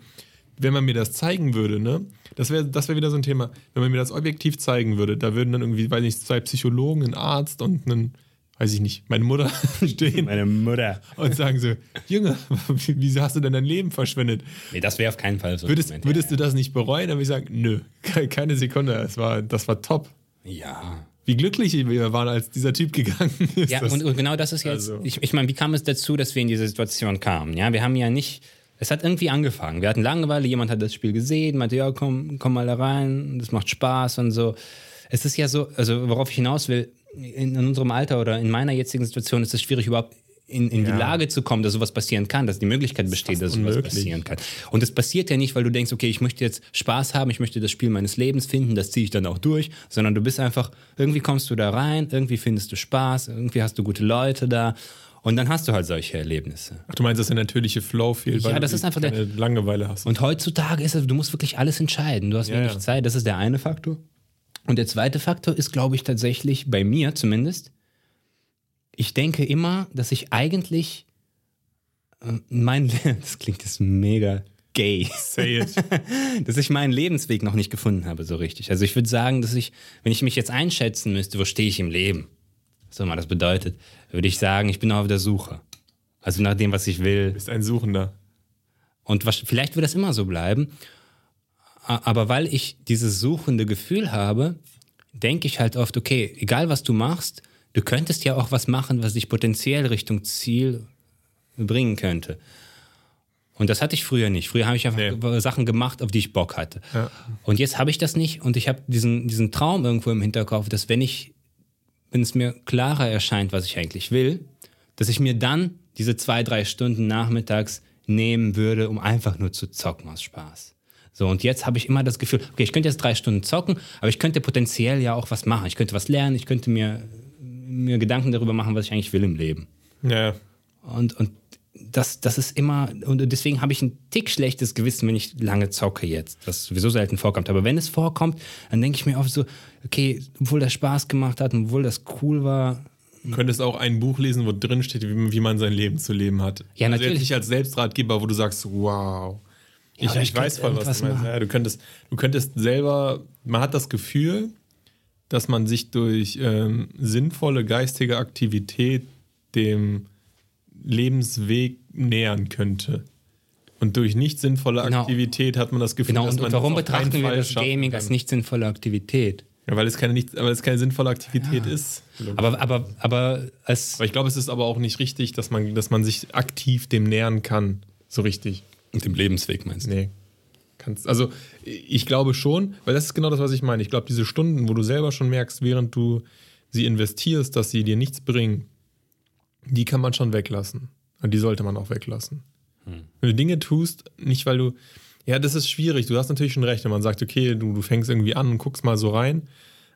wenn man mir das zeigen würde, ne? Das wäre das wär wieder so ein Thema. Wenn man mir das objektiv zeigen würde, da würden dann irgendwie, weiß nicht, zwei Psychologen, ein Arzt und ein, weiß ich nicht, meine Mutter stehen Meine Mutter. und sagen so, Junge, wieso hast du denn dein Leben verschwendet? Nee, das wäre auf keinen Fall so. ein Würdest, Moment, würdest du das nicht bereuen? Dann würde ich sagen, nö, ke- keine Sekunde. Es war, das war top. Ja. Wie glücklich wir waren, als dieser Typ gegangen ist. Ja, und, und genau das ist jetzt, Also- ich, ich meine, wie kam es dazu, dass wir in diese Situation kamen? Ja, wir haben ja nicht, es hat irgendwie angefangen. Wir hatten Langeweile, jemand hat das Spiel gesehen, meinte, ja, komm, komm mal da rein, das macht Spaß und so. Es ist ja so, also worauf ich hinaus will, in, in unserem Alter oder in meiner jetzigen Situation ist es schwierig, überhaupt in, in die Ja. Lage zu kommen, dass sowas passieren kann, dass die Möglichkeit besteht, dass sowas unmöglich. passieren kann. Und das passiert ja nicht, weil du denkst, okay, ich möchte jetzt Spaß haben, ich möchte das Spiel meines Lebens finden, das ziehe ich dann auch durch, sondern du bist einfach, irgendwie kommst du da rein, irgendwie findest du Spaß, irgendwie hast du gute Leute da und dann hast du halt solche Erlebnisse. Ach, du meinst, dass der natürliche Flow fehlt, Ja, weil das du ist einfach der- keine Langeweile hast. Und heutzutage ist es, du musst wirklich alles entscheiden. Du hast Ja, wenig ja. Zeit, das ist der eine Faktor. Und der zweite Faktor ist, glaube ich, tatsächlich, bei mir zumindest, ich denke immer, dass ich eigentlich äh, mein, das klingt jetzt mega gay, Say it. dass ich meinen Lebensweg noch nicht gefunden habe so richtig. Also ich würde sagen, dass ich, wenn ich mich jetzt einschätzen müsste, wo stehe ich im Leben, was auch immer das bedeutet, würde ich sagen, ich bin noch auf der Suche. Also nach dem, was ich will, bist ein Suchender. und was, vielleicht wird das immer so bleiben. Aber weil ich dieses suchende Gefühl habe, denke ich halt oft, okay, egal was du machst, du könntest ja auch was machen, was dich potenziell Richtung Ziel bringen könnte. Und das hatte ich früher nicht. Früher habe ich einfach Nee. Sachen gemacht, auf die ich Bock hatte. Ja. Und jetzt habe ich das nicht und ich habe diesen, diesen Traum irgendwo im Hinterkopf, dass wenn ich, wenn es mir klarer erscheint, was ich eigentlich will, dass ich mir dann diese zwei, drei Stunden nachmittags nehmen würde, um einfach nur zu zocken aus Spaß. So, und jetzt habe ich immer das Gefühl, okay, ich könnte jetzt drei Stunden zocken, aber ich könnte potenziell ja auch was machen. Ich könnte was lernen, ich könnte mir, mir Gedanken darüber machen, was ich eigentlich will im Leben. Ja, Und, und das, das ist immer, und deswegen habe ich ein Tick schlechtes Gewissen, wenn ich lange zocke jetzt, was sowieso selten vorkommt. Aber wenn es vorkommt, dann denke ich mir oft so, okay, obwohl das Spaß gemacht hat, und obwohl das cool war, Du könntest auch ein Buch lesen, wo drin steht, wie, wie man sein Leben zu leben hat. Ja, also natürlich. Nicht als Selbstratgeber, wo du sagst, wow. Ja, ich, ich, ich weiß voll, was du meinst. Ja, du, könntest, du könntest selber, man hat das Gefühl, dass man sich durch ähm, sinnvolle geistige Aktivität dem Lebensweg nähern könnte. Und durch nicht sinnvolle Genau. Aktivität hat man das Gefühl, genau, dass und, man und warum betrachten wir das Gaming kann. als nicht sinnvolle Aktivität? Ja, weil es keine, nicht, weil es keine sinnvolle Aktivität ist. Aber, aber, aber es, Aber ich glaube, es ist aber auch nicht richtig, dass man, dass man sich aktiv dem nähern kann. So richtig. mit dem Lebensweg meinst du? Nee. Kannst, also, ich glaube schon, weil das ist genau das, was ich meine. Ich glaube, diese Stunden, wo du selber schon merkst, während du sie investierst, dass sie dir nichts bringen, die kann man schon weglassen. Und die sollte man auch weglassen. Wenn du Dinge tust, nicht weil du. Ja, das ist schwierig. Du hast natürlich schon recht, wenn man sagt, okay, du, du fängst irgendwie an und guckst mal so rein.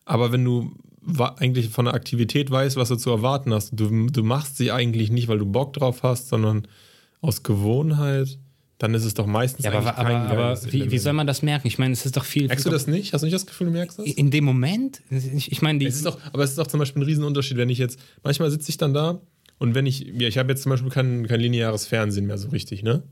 Aber wenn du eigentlich von der Aktivität weißt, was du zu erwarten hast, du, du machst sie eigentlich nicht, weil du Bock drauf hast, sondern aus Gewohnheit, dann ist es doch meistens Ja, aber, aber, aber wie, wie soll man das merken? Ich meine, es ist doch viel. Merkst du das nicht? Hast du nicht das Gefühl, du merkst das? In dem Moment? Ich, ich meine. Es ist doch, aber es ist doch zum Beispiel ein Riesenunterschied, wenn ich jetzt, manchmal sitze ich dann da und wenn ich, ja, ich habe jetzt zum Beispiel kein, kein lineares Fernsehen mehr so richtig, ne?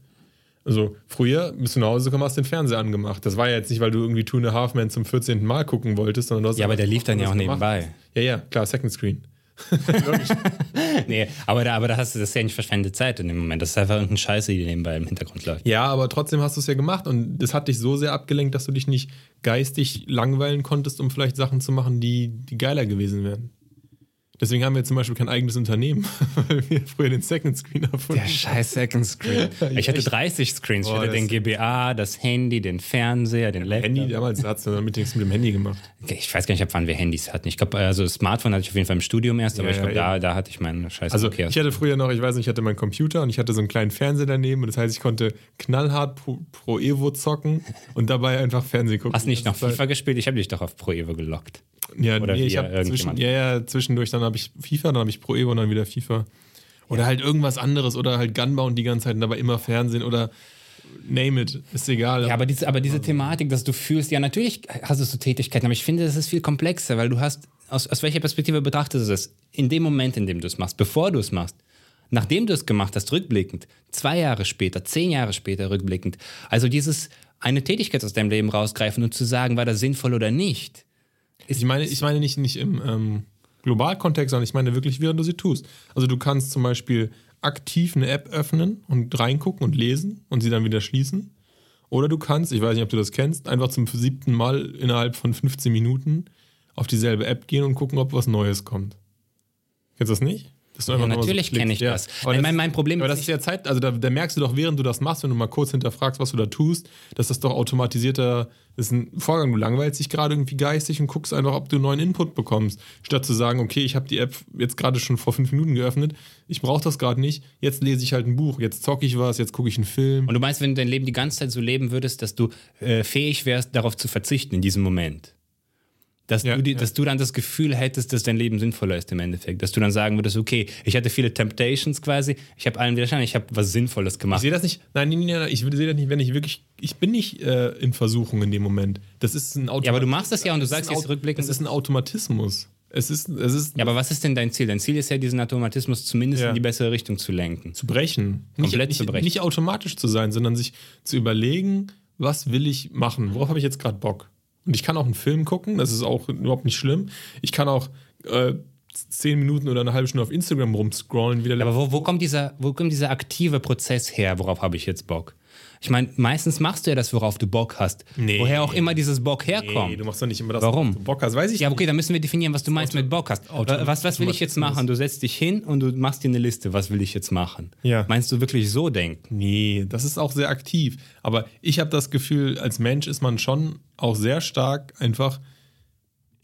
Also früher bist du nach Hause gekommen, hast den Fernseher angemacht. Das war ja jetzt nicht, weil du irgendwie Two and a Half Men zum 14. Mal gucken wolltest, sondern du hast ja, aber der lief dann ja auch gemacht. nebenbei. Ja, ja, klar, Second Screen. Nee, aber da, aber da hast du das ist ja nicht verschwendete Zeit in dem Moment. Das ist einfach irgendeine Scheiße, die nebenbei im Hintergrund läuft. Ja, aber trotzdem hast du es ja gemacht und das hat dich so sehr abgelenkt, dass du dich nicht geistig langweilen konntest, um vielleicht Sachen zu machen, die, die geiler gewesen wären. Deswegen haben wir zum Beispiel kein eigenes Unternehmen, weil wir früher den Second Screen erfunden Der scheiß Second Screen. Ich hatte Echt? 30 Screens. Ich hatte den GBA, das Handy, den Fernseher, den Laptop. Handy, damals hast du dann mit dem Handy gemacht. Ich weiß gar nicht, ab wann wir Handys hatten. Ich glaube, also Smartphone hatte ich auf jeden Fall im Studium erst, aber Ja, ich glaube, ja, da, da hatte ich meinen scheiß Also Nokia. ich hatte früher noch, ich weiß nicht, ich hatte meinen Computer und ich hatte so einen kleinen Fernseher daneben und das heißt, ich konnte knallhart Pro, Pro Evo zocken und dabei einfach Fernsehen gucken. Hast du nicht noch FIFA gespielt? Ich habe dich doch auf Pro Evo gelockt. Ja, Oder nee, ich habe zwischen, ja, ja, zwischendurch, dann habe ich FIFA, dann habe ich Pro Evo und dann wieder FIFA. Oder halt irgendwas anderes oder halt Gunbound die ganze Zeit und dabei immer Fernsehen oder name it, ist egal. Ja, aber diese, aber diese Thematik, dass du fühlst, ja, natürlich hast du so Tätigkeiten, aber ich finde, das ist viel komplexer, weil du hast, aus, aus welcher Perspektive betrachtest du es? In dem Moment, in dem du es machst, bevor du es machst, nachdem du es gemacht hast, rückblickend, zwei Jahre später, zehn Jahre später rückblickend. Also dieses eine Tätigkeit aus deinem Leben rausgreifen und zu sagen, war das sinnvoll oder nicht. Ich meine, ich meine nicht, nicht im ähm, Globalkontext, sondern ich meine wirklich, während du sie tust. Also du kannst zum Beispiel aktiv eine App öffnen und reingucken und lesen und sie dann wieder schließen. Oder du kannst, ich weiß nicht, ob du das kennst, einfach zum siebten Mal innerhalb von 15 Minuten auf dieselbe App gehen und gucken, ob was Neues kommt. Kennst du das nicht? Ja, natürlich klickst. kenne ich Ja. das. Aber Mein- mein- Problem aber ist das ist ja Zeit, also da, da merkst du doch, während du das machst, wenn du mal kurz hinterfragst, was du da tust, dass das doch automatisierter ist ein Vorgang. Du langweilst dich gerade irgendwie geistig und guckst einfach, ob du neuen Input bekommst. Statt zu sagen, okay, ich habe die App jetzt gerade schon vor fünf Minuten geöffnet, ich brauche das gerade nicht, jetzt lese ich halt ein Buch, jetzt zocke ich was, jetzt gucke ich einen Film. Und du meinst, wenn du dein Leben die ganze Zeit so leben würdest, dass du äh, fähig wärst, darauf zu verzichten in diesem Moment? Dass, Ja, du, die, ja. dass du dann das Gefühl hättest, dass dein Leben sinnvoller ist im Endeffekt. Dass du dann sagen würdest, okay, ich hatte viele Temptations quasi, ich habe allen Widerstand, ich habe was Sinnvolles Ich gemacht. sehe das nicht, nein, nein, nein, nein, ich sehe das nicht, wenn ich wirklich, ich bin nicht äh, in Versuchung in dem Moment. Das ist ein Automatismus. Ja, aber du machst das ja und du sagst jetzt rückblickend. Es ist ein Automatismus. Es ist, es ist Ja, aber was ist denn dein Ziel? Dein Ziel ist ja, diesen Automatismus zumindest Ja. in die bessere Richtung zu lenken. zu brechen. Komplett nicht, zu nicht, brechen. Nicht automatisch zu sein, sondern sich zu überlegen, was will ich machen? Worauf habe ich jetzt gerade Bock? Und ich kann auch einen Film gucken, das ist auch überhaupt nicht schlimm. Ich kann auch äh, zehn Minuten oder eine halbe Stunde auf Instagram rumscrollen, wieder Aber wo, wo, kommt dieser, wo kommt dieser aktive Prozess her? Worauf habe ich jetzt Bock? Ich meine, meistens machst du ja das, worauf du Bock hast. Nee. Woher auch immer dieses Bock herkommt. Nee, du machst doch nicht immer das, Warum? worauf du Bock hast. Weiß ich Ja, okay, dann müssen wir definieren, was du meinst mit Bock hast. Auto- was, was will ich jetzt machen? Du setzt dich hin und du machst dir eine Liste. Was will ich jetzt machen? Ja. Meinst du wirklich so denken? Nee, das ist auch sehr aktiv. Aber ich habe das Gefühl, als Mensch ist man schon auch sehr stark einfach,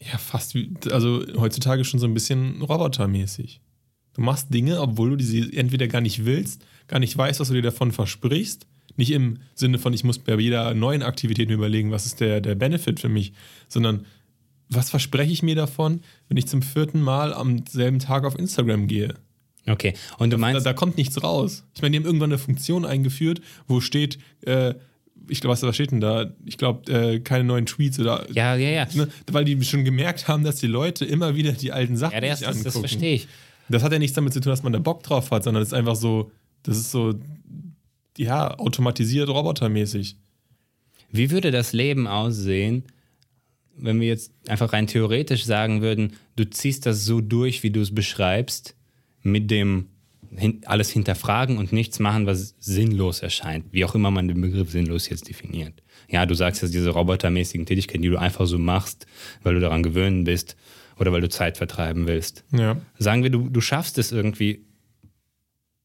ja, fast wie, also heutzutage schon so ein bisschen robotermäßig. Du machst Dinge, obwohl du diese entweder gar nicht willst, gar nicht weißt, was du dir davon versprichst. Nicht im Sinne von, ich muss bei jeder neuen Aktivität mir überlegen, was ist der, der Benefit für mich, sondern was verspreche ich mir davon, wenn ich zum vierten Mal am selben Tag auf Instagram gehe? Okay. Und du Da, meinst, da kommt nichts raus. Ich meine, die haben irgendwann eine Funktion eingeführt, wo steht, äh, ich glaube, was, was steht denn da? Ich glaube, äh, keine neuen Tweets oder. ja, ja, ja. Ne, weil die schon gemerkt haben, dass die Leute immer wieder die alten Sachen Ja, sich das, angucken. das verstehe ich. Das hat ja nichts damit zu tun, dass man da Bock drauf hat, sondern es ist einfach so, das ist so, ja, automatisiert, robotermäßig. Wie würde das Leben aussehen, wenn wir jetzt einfach rein theoretisch sagen würden, du ziehst das so durch, wie du es beschreibst, mit dem hin, alles hinterfragen und nichts machen, was sinnlos erscheint, wie auch immer man den Begriff sinnlos jetzt definiert. Ja, du sagst jetzt diese robotermäßigen Tätigkeiten, die du einfach so machst, weil du daran gewöhnt bist oder weil du Zeit vertreiben willst. Ja. Sagen wir, du, du schaffst es irgendwie.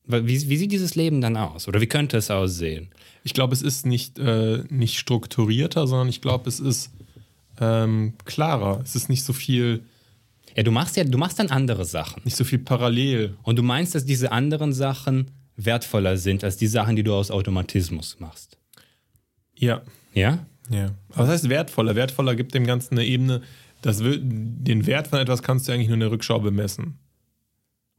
Wie, wie sieht dieses Leben dann aus? Oder wie könnte es aussehen? Ich glaube, es ist nicht, äh, nicht strukturierter, sondern ich glaube, es ist ähm, klarer. Es ist nicht so viel, Ja, du machst ja, du machst dann andere Sachen. nicht so viel parallel. Und du meinst, dass diese anderen Sachen wertvoller sind als die Sachen, die du aus Automatismus machst. Ja. Ja? Ja. Aber was heißt wertvoller? Wertvoller gibt dem Ganzen eine Ebene, das den Wert von etwas kannst du eigentlich nur in der Rückschau bemessen.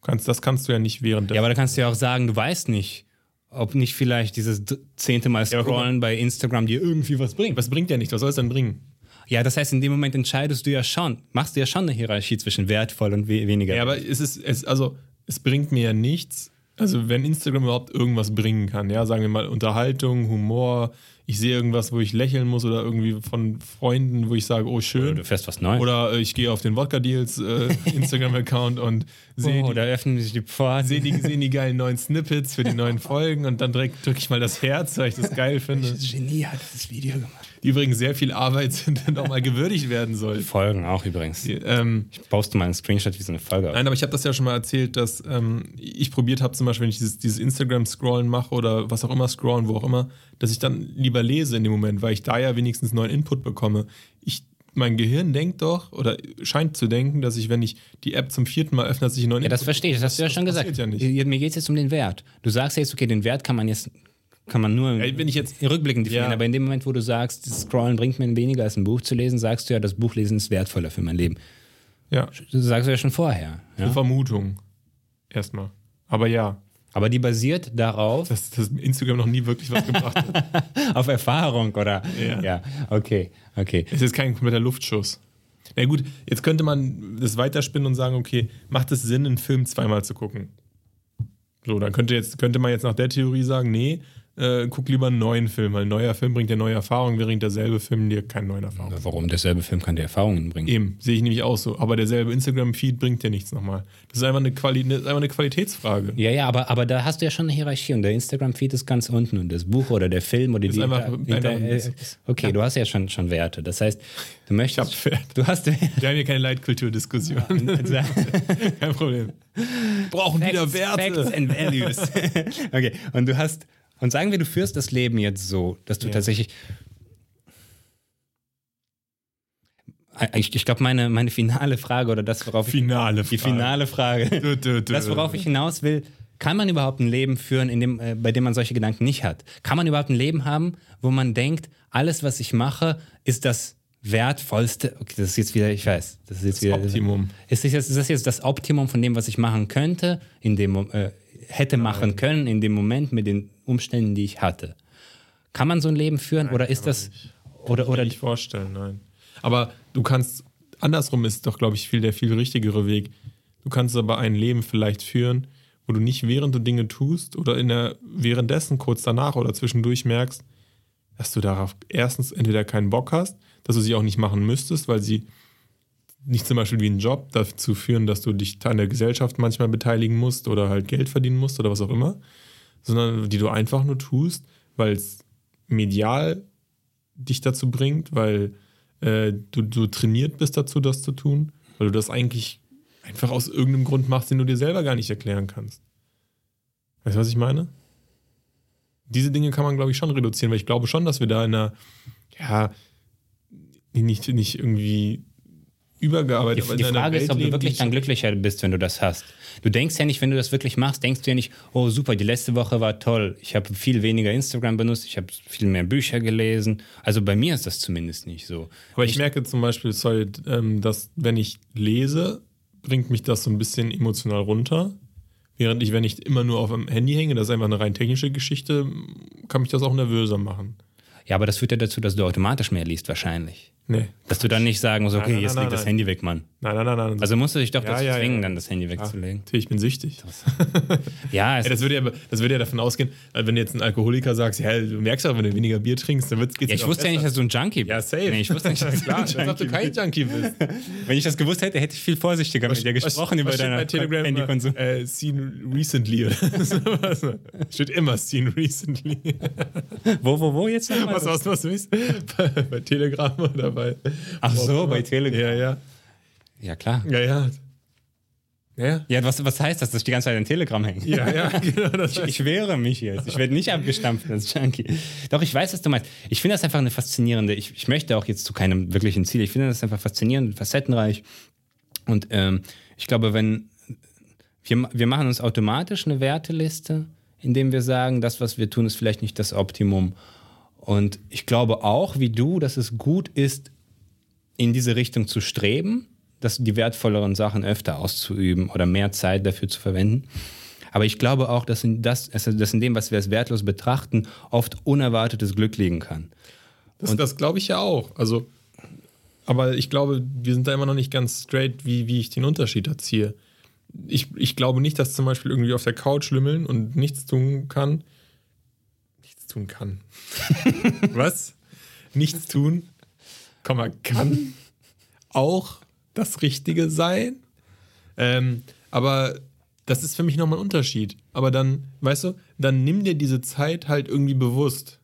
Kannst, das kannst du ja nicht während der. Ja, aber da kannst du ja auch sagen, du weißt nicht, ob nicht vielleicht dieses zehnte Mal. Scrollen bei Instagram dir irgendwie was bringt. was bringt ja nicht? Was soll es denn bringen? Ja, das heißt, in dem Moment entscheidest du ja schon, machst du ja schon eine Hierarchie zwischen wertvoll und we weniger. Ja, aber es ist, es, also, es bringt mir ja nichts. Also, wenn Instagram überhaupt irgendwas bringen kann, ja, sagen wir mal Unterhaltung, Humor, ich sehe irgendwas, wo ich lächeln muss oder irgendwie von Freunden, wo ich sage, oh, schön. du fährst was Neues. Oder äh, ich gehe auf den Wodka Deals äh, Instagram-Account und sehe oh, die da öffnen sich die Pforten. sehe die, sehen die geilen neuen Snippets für die neuen Folgen und dann drücke ich mal das Herz, weil ich das geil finde. Genie hat dieses Video gemacht. Die übrigens sehr viel Arbeit sind und auch mal gewürdigt werden soll. Folgen auch übrigens. Ähm, Ich poste mal einen Screenshot wie so eine Folge. nein, aber ich habe das ja schon mal erzählt, dass ähm, ich probiert habe, zum Beispiel, wenn ich dieses, dieses Instagram-Scrollen mache oder was auch immer scrollen, wo auch immer, dass ich dann lieber lese in dem Moment, weil ich da ja wenigstens neuen Input bekomme. Ich, mein Gehirn denkt doch oder scheint zu denken, dass ich, wenn ich die App zum vierten Mal öffne, dass ich einen neuen Ja, das verstehe ich, das hast du ja schon gesagt. ja nicht. Mir geht es jetzt um den Wert. Du sagst jetzt, okay, den Wert kann man jetzt kann man nur wenn ich jetzt- rückblickend definieren, Ja. aber in dem Moment, wo du sagst, das Scrollen bringt mir weniger als ein Buch zu lesen, sagst du ja, das Buchlesen ist wertvoller für mein Leben. Ja, Das sagst du ja schon vorher. eine Ja? Vermutung. Erstmal. Aber ja, Aber die basiert darauf, dass, dass Instagram noch nie wirklich was gebracht hat. auf Erfahrung, oder? Ja. ja. Okay, okay. Es ist kein kompletter Luftschuss. Na gut, jetzt könnte man das weiterspinnen und sagen, okay, macht es Sinn, einen Film zweimal zu gucken? So, dann könnte, jetzt, könnte man jetzt nach der Theorie sagen, nee, äh, guck lieber einen neuen Film, weil ein neuer Film bringt dir neue Erfahrungen, während derselbe Film dir keine neuen Erfahrungen. Warum derselbe Film kann dir Erfahrungen bringen? Eben, sehe ich nämlich auch so. Aber derselbe Instagram-Feed bringt dir nichts nochmal. Das ist einfach eine, Quali das ist einfach eine Qualitätsfrage. Ja, ja, aber, aber da hast du ja schon eine Hierarchie und der Instagram-Feed ist ganz unten und das Buch oder der Film oder die. einfach- Inter- äh, okay, du hast ja schon, schon Werte. Das heißt, du möchtest. Ich hab Werte. Du hast Wir haben hier keine Leitkulturdiskussion. Kein Problem. Brauchen wieder Werte. Facts and Values. okay, und du hast. Und sagen wir, du führst das Leben jetzt so, dass du Ja. tatsächlich. Ich, ich glaube, meine, meine finale Frage oder das, worauf ich. Finale Die Frage. finale Frage. Dö, dö, dö. Das, worauf ich hinaus will, kann man überhaupt ein Leben führen, in dem, äh, bei dem man solche Gedanken nicht hat? Kann man überhaupt ein Leben haben, wo man denkt, alles, was ich mache, ist das wertvollste? Okay, das ist jetzt wieder, ich weiß, das ist jetzt wieder. Optimum. Ist das, jetzt, ist das jetzt das Optimum von dem, was ich machen könnte, in dem, äh, hätte machen können, in dem Moment mit den Umständen, die ich hatte? Kann man so ein Leben führen oder ist das. Oder, oder nicht vorstellen, nein. Aber du kannst, andersrum ist doch, glaube ich, viel der viel richtigere Weg. Du kannst aber ein Leben vielleicht führen, wo du nicht während du Dinge tust oder in der, währenddessen kurz danach oder zwischendurch merkst, dass du darauf erstens entweder keinen Bock hast, dass du sie auch nicht machen müsstest, weil sie nicht zum Beispiel wie ein Job dazu führen, dass du dich an der Gesellschaft manchmal beteiligen musst oder halt Geld verdienen musst oder was auch immer, sondern die du einfach nur tust, weil es medial dich dazu bringt, weil äh, du, du trainiert bist dazu, das zu tun, weil du das eigentlich einfach aus irgendeinem Grund machst, den du dir selber gar nicht erklären kannst. Weißt du, was ich meine? Diese Dinge kann man, glaube ich, schon reduzieren, weil ich glaube schon, dass wir da in einer, ja, nicht, nicht irgendwie übergearbeitet. Die, die Frage ist, ob du wirklich dann glücklicher bist, wenn du das hast. Du denkst ja nicht, wenn du das wirklich machst, denkst du ja nicht, oh super, die letzte Woche war toll. Ich habe viel weniger Instagram benutzt, ich habe viel mehr Bücher gelesen. Also bei mir ist das zumindest nicht so. Aber ich, ich merke zum Beispiel, sorry, ähm, dass wenn ich lese, bringt mich das so ein bisschen emotional runter. Während ich, wenn ich immer nur auf dem Handy hänge, das ist einfach eine rein technische Geschichte, kann mich das auch nervöser machen. Ja, aber das führt ja dazu, dass du automatisch mehr liest, wahrscheinlich. Nee. Dass du dann nicht sagen musst, okay, nein, nein, jetzt nein, leg das Handy weg, Mann. Nein, nein, nein, nein. Also musst du dich doch ja, dazu ja, zwingen, ja. dann das Handy wegzulegen. Ja, ich bin süchtig. ja, das, würde ja, das würde ja davon ausgehen, wenn du jetzt ein Alkoholiker sagst, ja, du merkst auch, wenn du weniger Bier trinkst, dann wird's geht's Ja, ich wusste besser. ja nicht, dass du ein Junkie bist. Ja, safe. Nee, ich wusste nicht, dass Klar, du, dass du kein Junkie bist. wenn ich das gewusst hätte, hätte ich viel vorsichtiger was, mit dir gesprochen was, über deinen Handykonsum. Äh, seen recently oder so. Steht immer seen recently. wo, wo, wo jetzt nochmal? Was, was, was, was, bei, bei Telegram oder bei... Ach so, bei Telegram. Ja, ja. Ja, klar. Ja, ja. Ja, ja was, was heißt das, dass ich die ganze Zeit in Telegram hänge? Ja, ja, genau. Das ich, ich wehre mich jetzt. Ich werde nicht abgestampft als Junkie. Doch, ich weiß, was du meinst. Ich finde das einfach eine faszinierende, ich, ich möchte auch jetzt zu keinem wirklichen Ziel, ich finde das einfach faszinierend, facettenreich. Und ähm, ich glaube, wenn wir, wir machen uns automatisch eine Werteliste, indem wir sagen, das, was wir tun, ist vielleicht nicht das Optimum. Und ich glaube auch, wie du, dass es gut ist, in diese Richtung zu streben, dass die wertvolleren Sachen öfter auszuüben oder mehr Zeit dafür zu verwenden. Aber ich glaube auch, dass in, das, also dass in dem, was wir als wertlos betrachten, oft unerwartetes Glück liegen kann. Das, das glaube ich ja auch. Also, aber ich glaube, wir sind da immer noch nicht ganz straight, wie, wie ich den Unterschied erziehe. Ich, ich glaube nicht, dass zum Beispiel irgendwie auf der Couch lümmeln und nichts tun kann. Tun kann. Was? Nichts tun Komma, kann auch das Richtige sein. Ähm, aber das ist für mich nochmal ein Unterschied. Aber dann, weißt du, dann nimm dir diese Zeit halt irgendwie bewusst.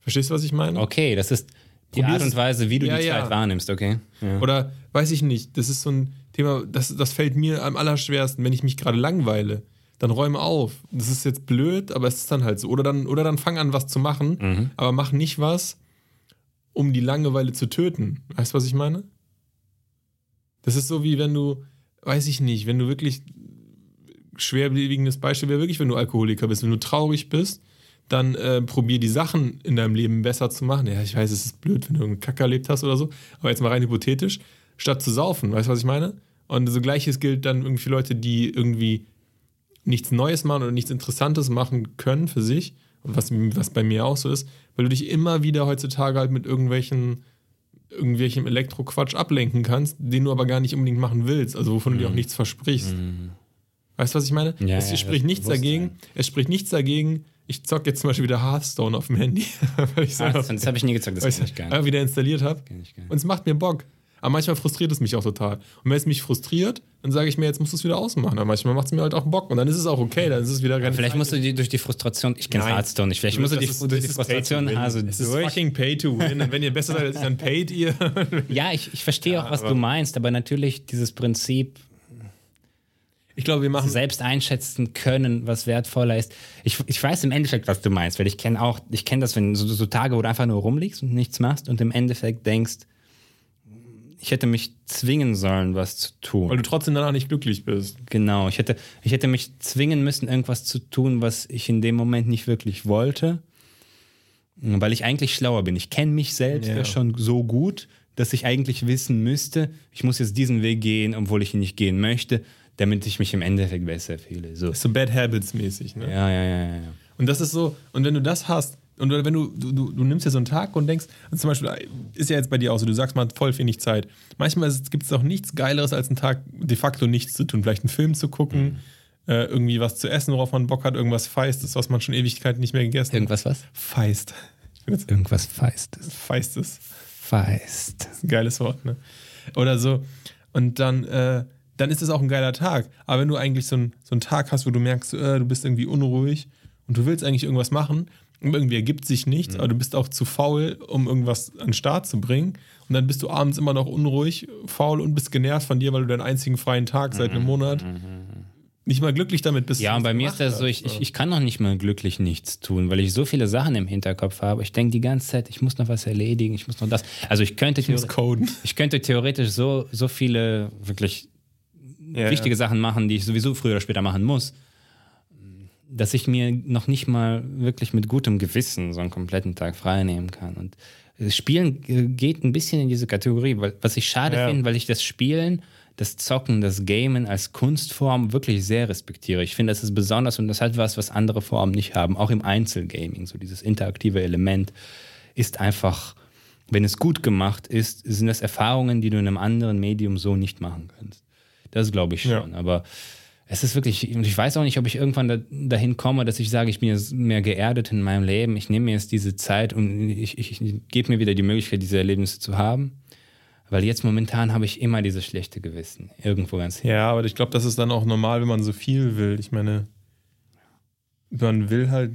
Verstehst du, was ich meine? Okay, das ist die Probier's. Art und Weise, wie du ja, die Zeit ja. wahrnimmst, okay? Ja. Oder weiß ich nicht, das ist so ein Thema, das, das fällt mir am allerschwersten, wenn ich mich gerade langweile. Dann räume auf. Das ist jetzt blöd, aber es ist dann halt so. Oder dann, oder dann fang an, was zu machen, mhm. aber mach nicht was, um die Langeweile zu töten. Weißt du, was ich meine? Das ist so wie wenn du, weiß ich nicht, wenn du wirklich schwerwiegendes Beispiel wäre wirklich, wenn du Alkoholiker bist, wenn du traurig bist, dann äh, probier die Sachen in deinem Leben besser zu machen. Ja, ich weiß, es ist blöd, wenn du einen Kack erlebt hast oder so, aber jetzt mal rein hypothetisch, statt zu saufen, weißt du, was ich meine? Und so gleiches gilt dann irgendwie für Leute, die irgendwie nichts Neues machen oder nichts Interessantes machen können für sich, was, was bei mir auch so ist, weil du dich immer wieder heutzutage halt mit irgendwelchen irgendwelchem Elektroquatsch ablenken kannst, den du aber gar nicht unbedingt machen willst, also wovon mhm. du dir auch mhm. nichts versprichst. Mhm. Weißt du, was ich meine? Ja, es ja, spricht nichts dagegen. Sein. Es spricht nichts dagegen. Ich zock jetzt zum Beispiel wieder Hearthstone auf dem Handy. weil ich ah, das habe ich nie gezockt, das kann ich gar nicht. wieder installiert habe. Und es macht mir Bock. Aber manchmal frustriert es mich auch total. Und wenn es mich frustriert, dann sage ich mir, jetzt musst du es wieder ausmachen. Aber manchmal macht es mir halt auch Bock. Und dann ist es auch okay. Dann ist es wieder ganz. Vielleicht musst du die, durch die Frustration, ich kenne Hearthstone nicht, vielleicht musst du die, durch die Frustration also es ist fucking pay to win. Und wenn ihr besser seid, dann paid ihr. ja, ich, ich verstehe ja, auch, was du meinst. Aber natürlich dieses Prinzip, ich glaube, wir machen. Selbst einschätzen können, was wertvoller ist. Ich, ich weiß im Endeffekt, was du meinst, weil ich kenne auch, ich kenne das, wenn so, so Tage, wo du einfach nur rumliegst und nichts machst und im Endeffekt denkst, ich hätte mich zwingen sollen, was zu tun. Weil du trotzdem danach nicht glücklich bist. Genau, ich hätte, ich hätte mich zwingen müssen, irgendwas zu tun, was ich in dem Moment nicht wirklich wollte. Weil ich eigentlich schlauer bin. Ich kenne mich selbst ja. ja schon so gut, dass ich eigentlich wissen müsste, ich muss jetzt diesen Weg gehen, obwohl ich ihn nicht gehen möchte, damit ich mich im Endeffekt besser fühle. So, so Bad Habits mäßig, ne? Ja, ja, ja, ja. Und das ist so, und wenn du das hast, und wenn du, du, du, nimmst dir so einen Tag und denkst, zum Beispiel, ist ja jetzt bei dir auch so, du sagst mal voll wenig Zeit. Manchmal gibt es auch nichts Geileres, als einen Tag de facto nichts zu tun. Vielleicht einen Film zu gucken, mhm. äh, irgendwie was zu essen, worauf man Bock hat, irgendwas Feistes, was man schon Ewigkeiten nicht mehr gegessen hat. Irgendwas was? Feist. Irgendwas Feistes. Feistes. Feist. ein geiles Wort, ne? Oder so. Und dann, äh, dann ist es auch ein geiler Tag. Aber wenn du eigentlich so, ein, so einen Tag hast, wo du merkst, äh, du bist irgendwie unruhig und du willst eigentlich irgendwas machen, irgendwie ergibt sich nichts, aber du bist auch zu faul, um irgendwas an den Start zu bringen. Und dann bist du abends immer noch unruhig, faul und bist genervt von dir, weil du deinen einzigen freien Tag seit einem Monat nicht mal glücklich damit bist. Ja, und bei mir ist das so, ich, ich, ich kann noch nicht mal glücklich nichts tun, weil ich so viele Sachen im Hinterkopf habe. Ich denke die ganze Zeit, ich muss noch was erledigen, ich muss noch das. Also ich könnte, Ich muss coden. ich könnte theoretisch so, so viele wirklich Ja, wichtige Sachen machen, die ich sowieso früher oder später machen muss, dass ich mir noch nicht mal wirklich mit gutem Gewissen so einen kompletten Tag frei nehmen kann. Und das Spielen geht ein bisschen in diese Kategorie, was ich schade Ja. finde, weil ich das Spielen, das Zocken, das Gamen als Kunstform wirklich sehr respektiere. Ich finde, das ist besonders und das hat was, was andere Formen nicht haben. Auch im Einzelgaming, so dieses interaktive Element ist einfach, wenn es gut gemacht ist, sind das Erfahrungen, die du in einem anderen Medium so nicht machen kannst. Das glaube ich schon. Ja. Aber es ist wirklich, und ich weiß auch nicht, ob ich irgendwann da, dahin komme, dass ich sage, ich bin jetzt mehr geerdet in meinem Leben. Ich nehme mir jetzt diese Zeit und ich, ich, ich gebe mir wieder die Möglichkeit, diese Erlebnisse zu haben. Weil jetzt momentan habe ich immer dieses schlechte Gewissen. Irgendwo ganz hin. Ja, aber ich glaube, das ist dann auch normal, wenn man so viel will. Ich meine, man will halt,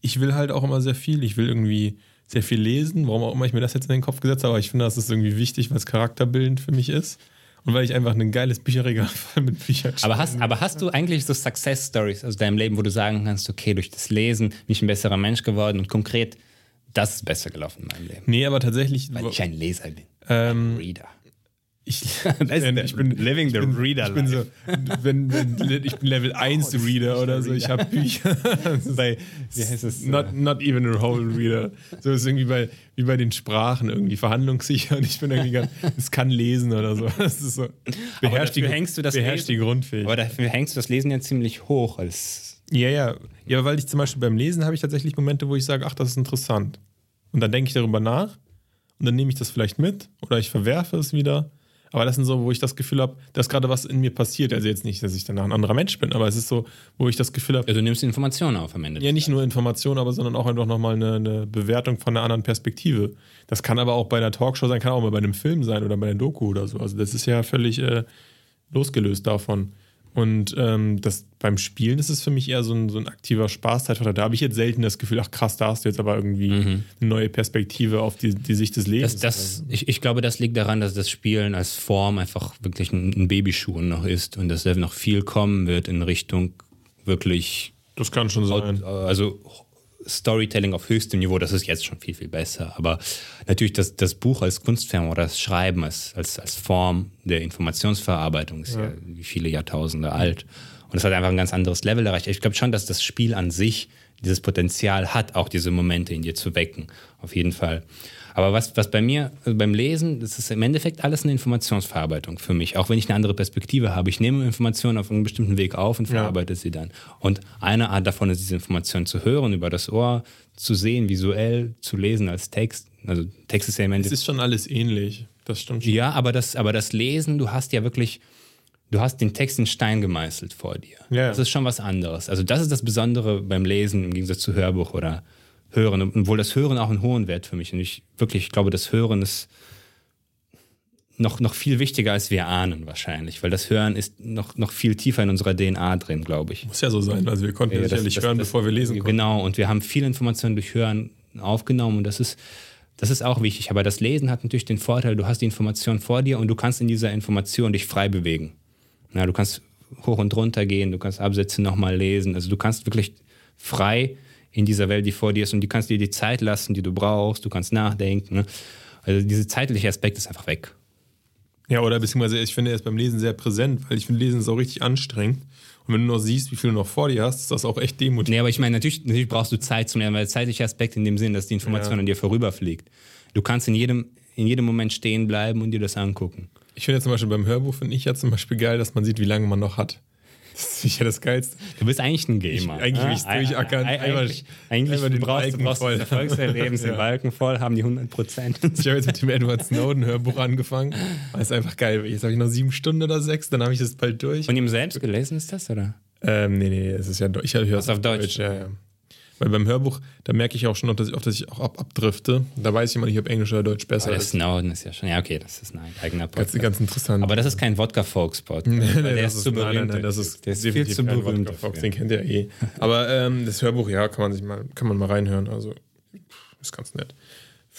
ich will halt auch immer sehr viel. Ich will irgendwie sehr viel lesen, warum auch immer ich mir das jetzt in den Kopf gesetzt habe, aber ich finde, das ist irgendwie wichtig, weil es charakterbildend für mich ist. Und weil ich einfach ein geiles Bücherregal voll mit Büchern Aber hast, aber hast du eigentlich so Success Stories aus deinem Leben, wo du sagen kannst, okay, durch das Lesen bin ich ein besserer Mensch geworden und konkret, das ist besser gelaufen in meinem Leben? Nee, aber tatsächlich. Weil ich ein Leser bin. ähm, Reader. Ich, der- ich bin living the ich bin, reader Ich bin so, wenn, wenn, ich bin Level 1 Reader oder so. Ich habe Bücher. Bei, wie heißt es? Not, not even a whole reader. So ist irgendwie bei, wie bei den Sprachen irgendwie verhandlungssicher und ich bin irgendwie ganz, es kann lesen oder so. Das ist so. Beherrscht, dafür hängst du das beherrscht die Lesen. Grundfähigkeit. Aber dafür hängst du das Lesen ja ziemlich hoch als. Ja, ja. Ja, weil ich zum Beispiel beim Lesen habe ich tatsächlich Momente, wo ich sage, ach, das ist interessant. Und dann denke ich darüber nach und dann nehme ich das vielleicht mit oder ich verwerfe es wieder. Aber das sind so, wo ich das Gefühl habe, dass gerade was in mir passiert. Also jetzt nicht, dass ich danach ein anderer Mensch bin, aber es ist so, wo ich das Gefühl habe, Also du nimmst Informationen auf am Ende. Ja, nicht nur Information, aber sondern auch einfach nochmal eine, eine Bewertung von einer anderen Perspektive. Das kann aber auch bei einer Talkshow sein, kann auch mal bei einem Film sein oder bei einer Doku oder so. Also das ist ja völlig äh, losgelöst davon. Und ähm, das, beim Spielen ist es für mich eher so ein, so ein aktiver Spaßzeitfaktor. Da habe ich jetzt selten das Gefühl, ach krass, da hast du jetzt aber irgendwie eine neue Perspektive auf die, die Sicht des Lebens. Das, das, ich, ich glaube, das liegt daran, dass das Spielen als Form einfach wirklich ein, ein Babyschuh noch ist und dass da noch viel kommen wird in Richtung wirklich, das kann schon sein. also Storytelling auf höchstem Niveau, das ist jetzt schon viel, viel besser. Aber natürlich das, das Buch als Kunstform oder das Schreiben als, als, als Form der Informationsverarbeitung ist ja. wie viele Jahrtausende alt. Und es hat einfach ein ganz anderes Level erreicht. Ich glaube schon, dass das Spiel an sich dieses Potenzial hat, auch diese Momente in dir zu wecken. Auf jeden Fall. Aber was, was bei mir, also beim Lesen, das ist im Endeffekt alles eine Informationsverarbeitung für mich. Auch wenn ich eine andere Perspektive habe. Ich nehme Informationen auf einem bestimmten Weg auf und verarbeite sie dann. Und eine Art davon ist, diese Informationen zu hören, über das Ohr, zu sehen, visuell, zu lesen als Text. Also Text ist ja im Es Endeffekt. ist schon alles ähnlich. Das stimmt schon. Ja, aber das, aber das Lesen, du hast ja wirklich, du hast den Text in Stein gemeißelt vor dir. Ja. Das ist schon was anderes. Also das ist das Besondere beim Lesen im Gegensatz zu Hörbuch oder Hören. Obwohl das Hören auch einen hohen Wert für mich. Und ich wirklich, ich glaube, das Hören ist noch, noch viel wichtiger, als wir ahnen wahrscheinlich. Weil das Hören ist noch, noch viel tiefer in unserer DNA drin, glaube ich. Muss ja so sein. Also wir konnten ja, sicherlich das- hören, das- bevor wir lesen konnten. Genau, und wir haben viele Informationen durch Hören aufgenommen und das ist, das ist auch wichtig. Aber das Lesen hat natürlich den Vorteil, du hast die Information vor dir und du kannst in dieser Information dich frei bewegen. Na, du kannst hoch und runter gehen, du kannst Absätze nochmal lesen. Also du kannst wirklich frei in dieser Welt, die vor dir ist und du kannst dir die Zeit lassen, die du brauchst, du kannst nachdenken. Ne? Also dieser zeitliche Aspekt ist einfach weg. Ja, oder beziehungsweise ich finde er ist beim Lesen sehr präsent, weil ich finde, Lesen ist auch richtig anstrengend. Und wenn du noch siehst, wie viel du noch vor dir hast, ist das auch echt demotivierend. Nee, aber ich meine, natürlich, natürlich brauchst du Zeit zum Lernen, weil der zeitliche Aspekt in dem Sinn, dass die Information Ja. an dir vorüberfliegt. Du kannst in jedem, in jedem Moment stehen bleiben und dir das angucken. Ich finde ja zum Beispiel beim Hörbuch, finde ich ja zum Beispiel geil, dass man sieht, wie lange man noch hat. Das ist sicher das Geilste. Du bist eigentlich ein Gamer. eigentlich will ich's Ah, durchackern. Eigentlich, eigentlich, einmal du den brauchst, du Balken brauchst voll. des Erfolgserlebens, den Ja. Balken voll, haben die 100 Prozent. Ich habe jetzt mit dem Edward Snowden Hörbuch angefangen. Das ist einfach geil. Jetzt habe ich noch sieben Stunden oder sechs, dann habe ich das bald durch. Von ihm selbst gelesen ist das, oder? Ähm, nee, nee, es ist ja Deutsch. Ich höre es auf Deutsch. Ja, ja. Weil beim Hörbuch, da merke ich auch schon, dass ich, dass ich auch ab, abdrifte. Da weiß ich immer nicht, ob Englisch oder Deutsch besser ist. Snowden ist ja schon, ja, okay, das ist ein eigener Ganz, Podcast. ganz interessant. Aber das ist kein Wodka-Folks-Pod. Nee, der nee, ist zu berühmt. Nein, nein, das ist, der ist viel zu berühmt. Wodka dafür. den kennt ihr eh. Aber ähm, das Hörbuch, ja, kann man sich mal, kann man mal reinhören. Also ist ganz nett.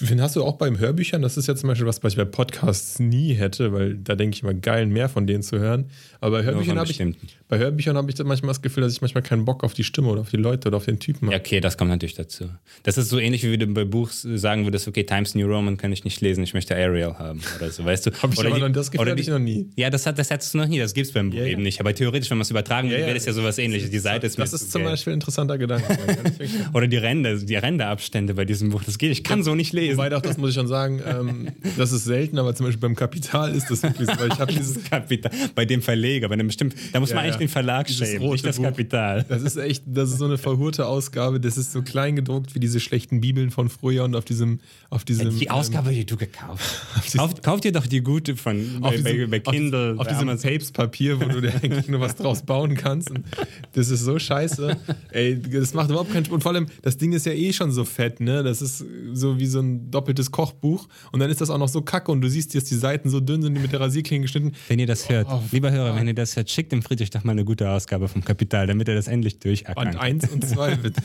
Wen hast du auch beim Hörbüchern? Das ist ja zum Beispiel was, was ich bei Podcasts nie hätte, weil da denke ich immer geil, mehr von denen zu hören. Aber bei Hörbüchern habe ich, bei Hörbüchern habe ich dann manchmal das Gefühl, dass ich manchmal keinen Bock auf die Stimme oder auf die Leute oder auf den Typen Ja, habe. okay, das kommt natürlich dazu. Das ist so ähnlich, wie du bei Buch sagen würdest, okay, Times New Roman kann ich nicht lesen, ich möchte Ariel haben oder so, weißt du? Hab ich oder aber noch- das Gefühl oder hatte ich noch nie. Ja, das, hat, das hattest du noch nie, das gibt es beim Buch Ja, ja. eben nicht. Aber theoretisch, wenn man es übertragen Ja, würde, ja. wäre das ja sowas ähnliches. Die Seite ist Das ist zum. Beispiel ein interessanter Gedanke. Oder die Ränder, die Ränderabstände bei diesem Buch, das geht, ich kann so nicht lesen. Wobei doch, das muss ich schon sagen, ähm, das ist selten, aber zum Beispiel beim Kapital ist das wirklich so, weil ich habe dieses Kapital, bei dem Verleger, bei dem bestimmt, da muss Ja, man eigentlich ja. den Verlag schämen, nicht das Buch. Kapital. Das ist echt, das ist so eine verhurte Ausgabe. Das ist so klein gedruckt wie diese schlechten Bibeln von früher und auf diesem, auf diesem. Die Ausgabe, die du gekauft hast. Kauf, kauf dir doch die gute von ähm, bei, auf diesem, bei, bei Kindle. auf, auf diesem. Tapes-Papier, wo du dir eigentlich nur was draus bauen kannst. Und das ist so scheiße. Ey, das macht überhaupt keinen Spaß. Und vor allem, das Ding ist ja eh schon so fett, ne? Das ist so wie so ein doppeltes Kochbuch. Und dann ist das auch noch so kacke und du siehst, dass die Seiten so dünn sind, die mit der Rasierklinge geschnitten. Wenn ihr das hört, Oh, lieber Hörer, wenn ihr das hört, schickt dem Friedrich doch mal eine gute Ausgabe vom Kapital, damit er das endlich durchackern Und eins und zwei, bitte.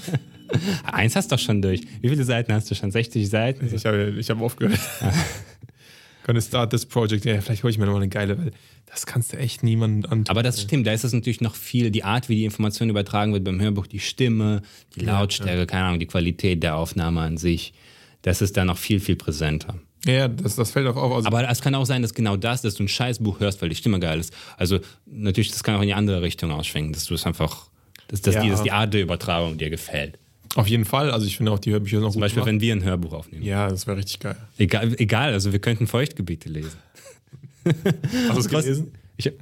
Eins hast du doch schon durch. Wie viele Seiten hast du schon? 60 Seiten? Ich habe ich hab aufgehört. Gonna start this project. Ja, vielleicht hole ich mir nochmal eine geile, weil das kannst du echt niemandem antun. Aber das stimmt, da ist es natürlich noch viel, die Art, wie die Information übertragen wird beim Hörbuch, die Stimme, die Lautstärke, keine Ahnung, die Qualität der Aufnahme an sich, das ist da noch viel, viel präsenter. Ja, das, das fällt auch auf. Also, Aber es kann auch sein, dass genau das, dass du ein Scheißbuch hörst, weil die Stimme geil ist. Also natürlich, das kann auch in die andere Richtung ausschwenken, dass du es einfach, dass, dass, Ja. die, dass die Art der Übertragung dir gefällt. auf jeden Fall. Also ich finde auch die Hörbücher noch Zum Beispiel, wenn wir ein Hörbuch aufnehmen. Ja, das wäre richtig geil. Egal, egal, also wir könnten Feuchtgebiete lesen. Hast du es gelesen? Ich,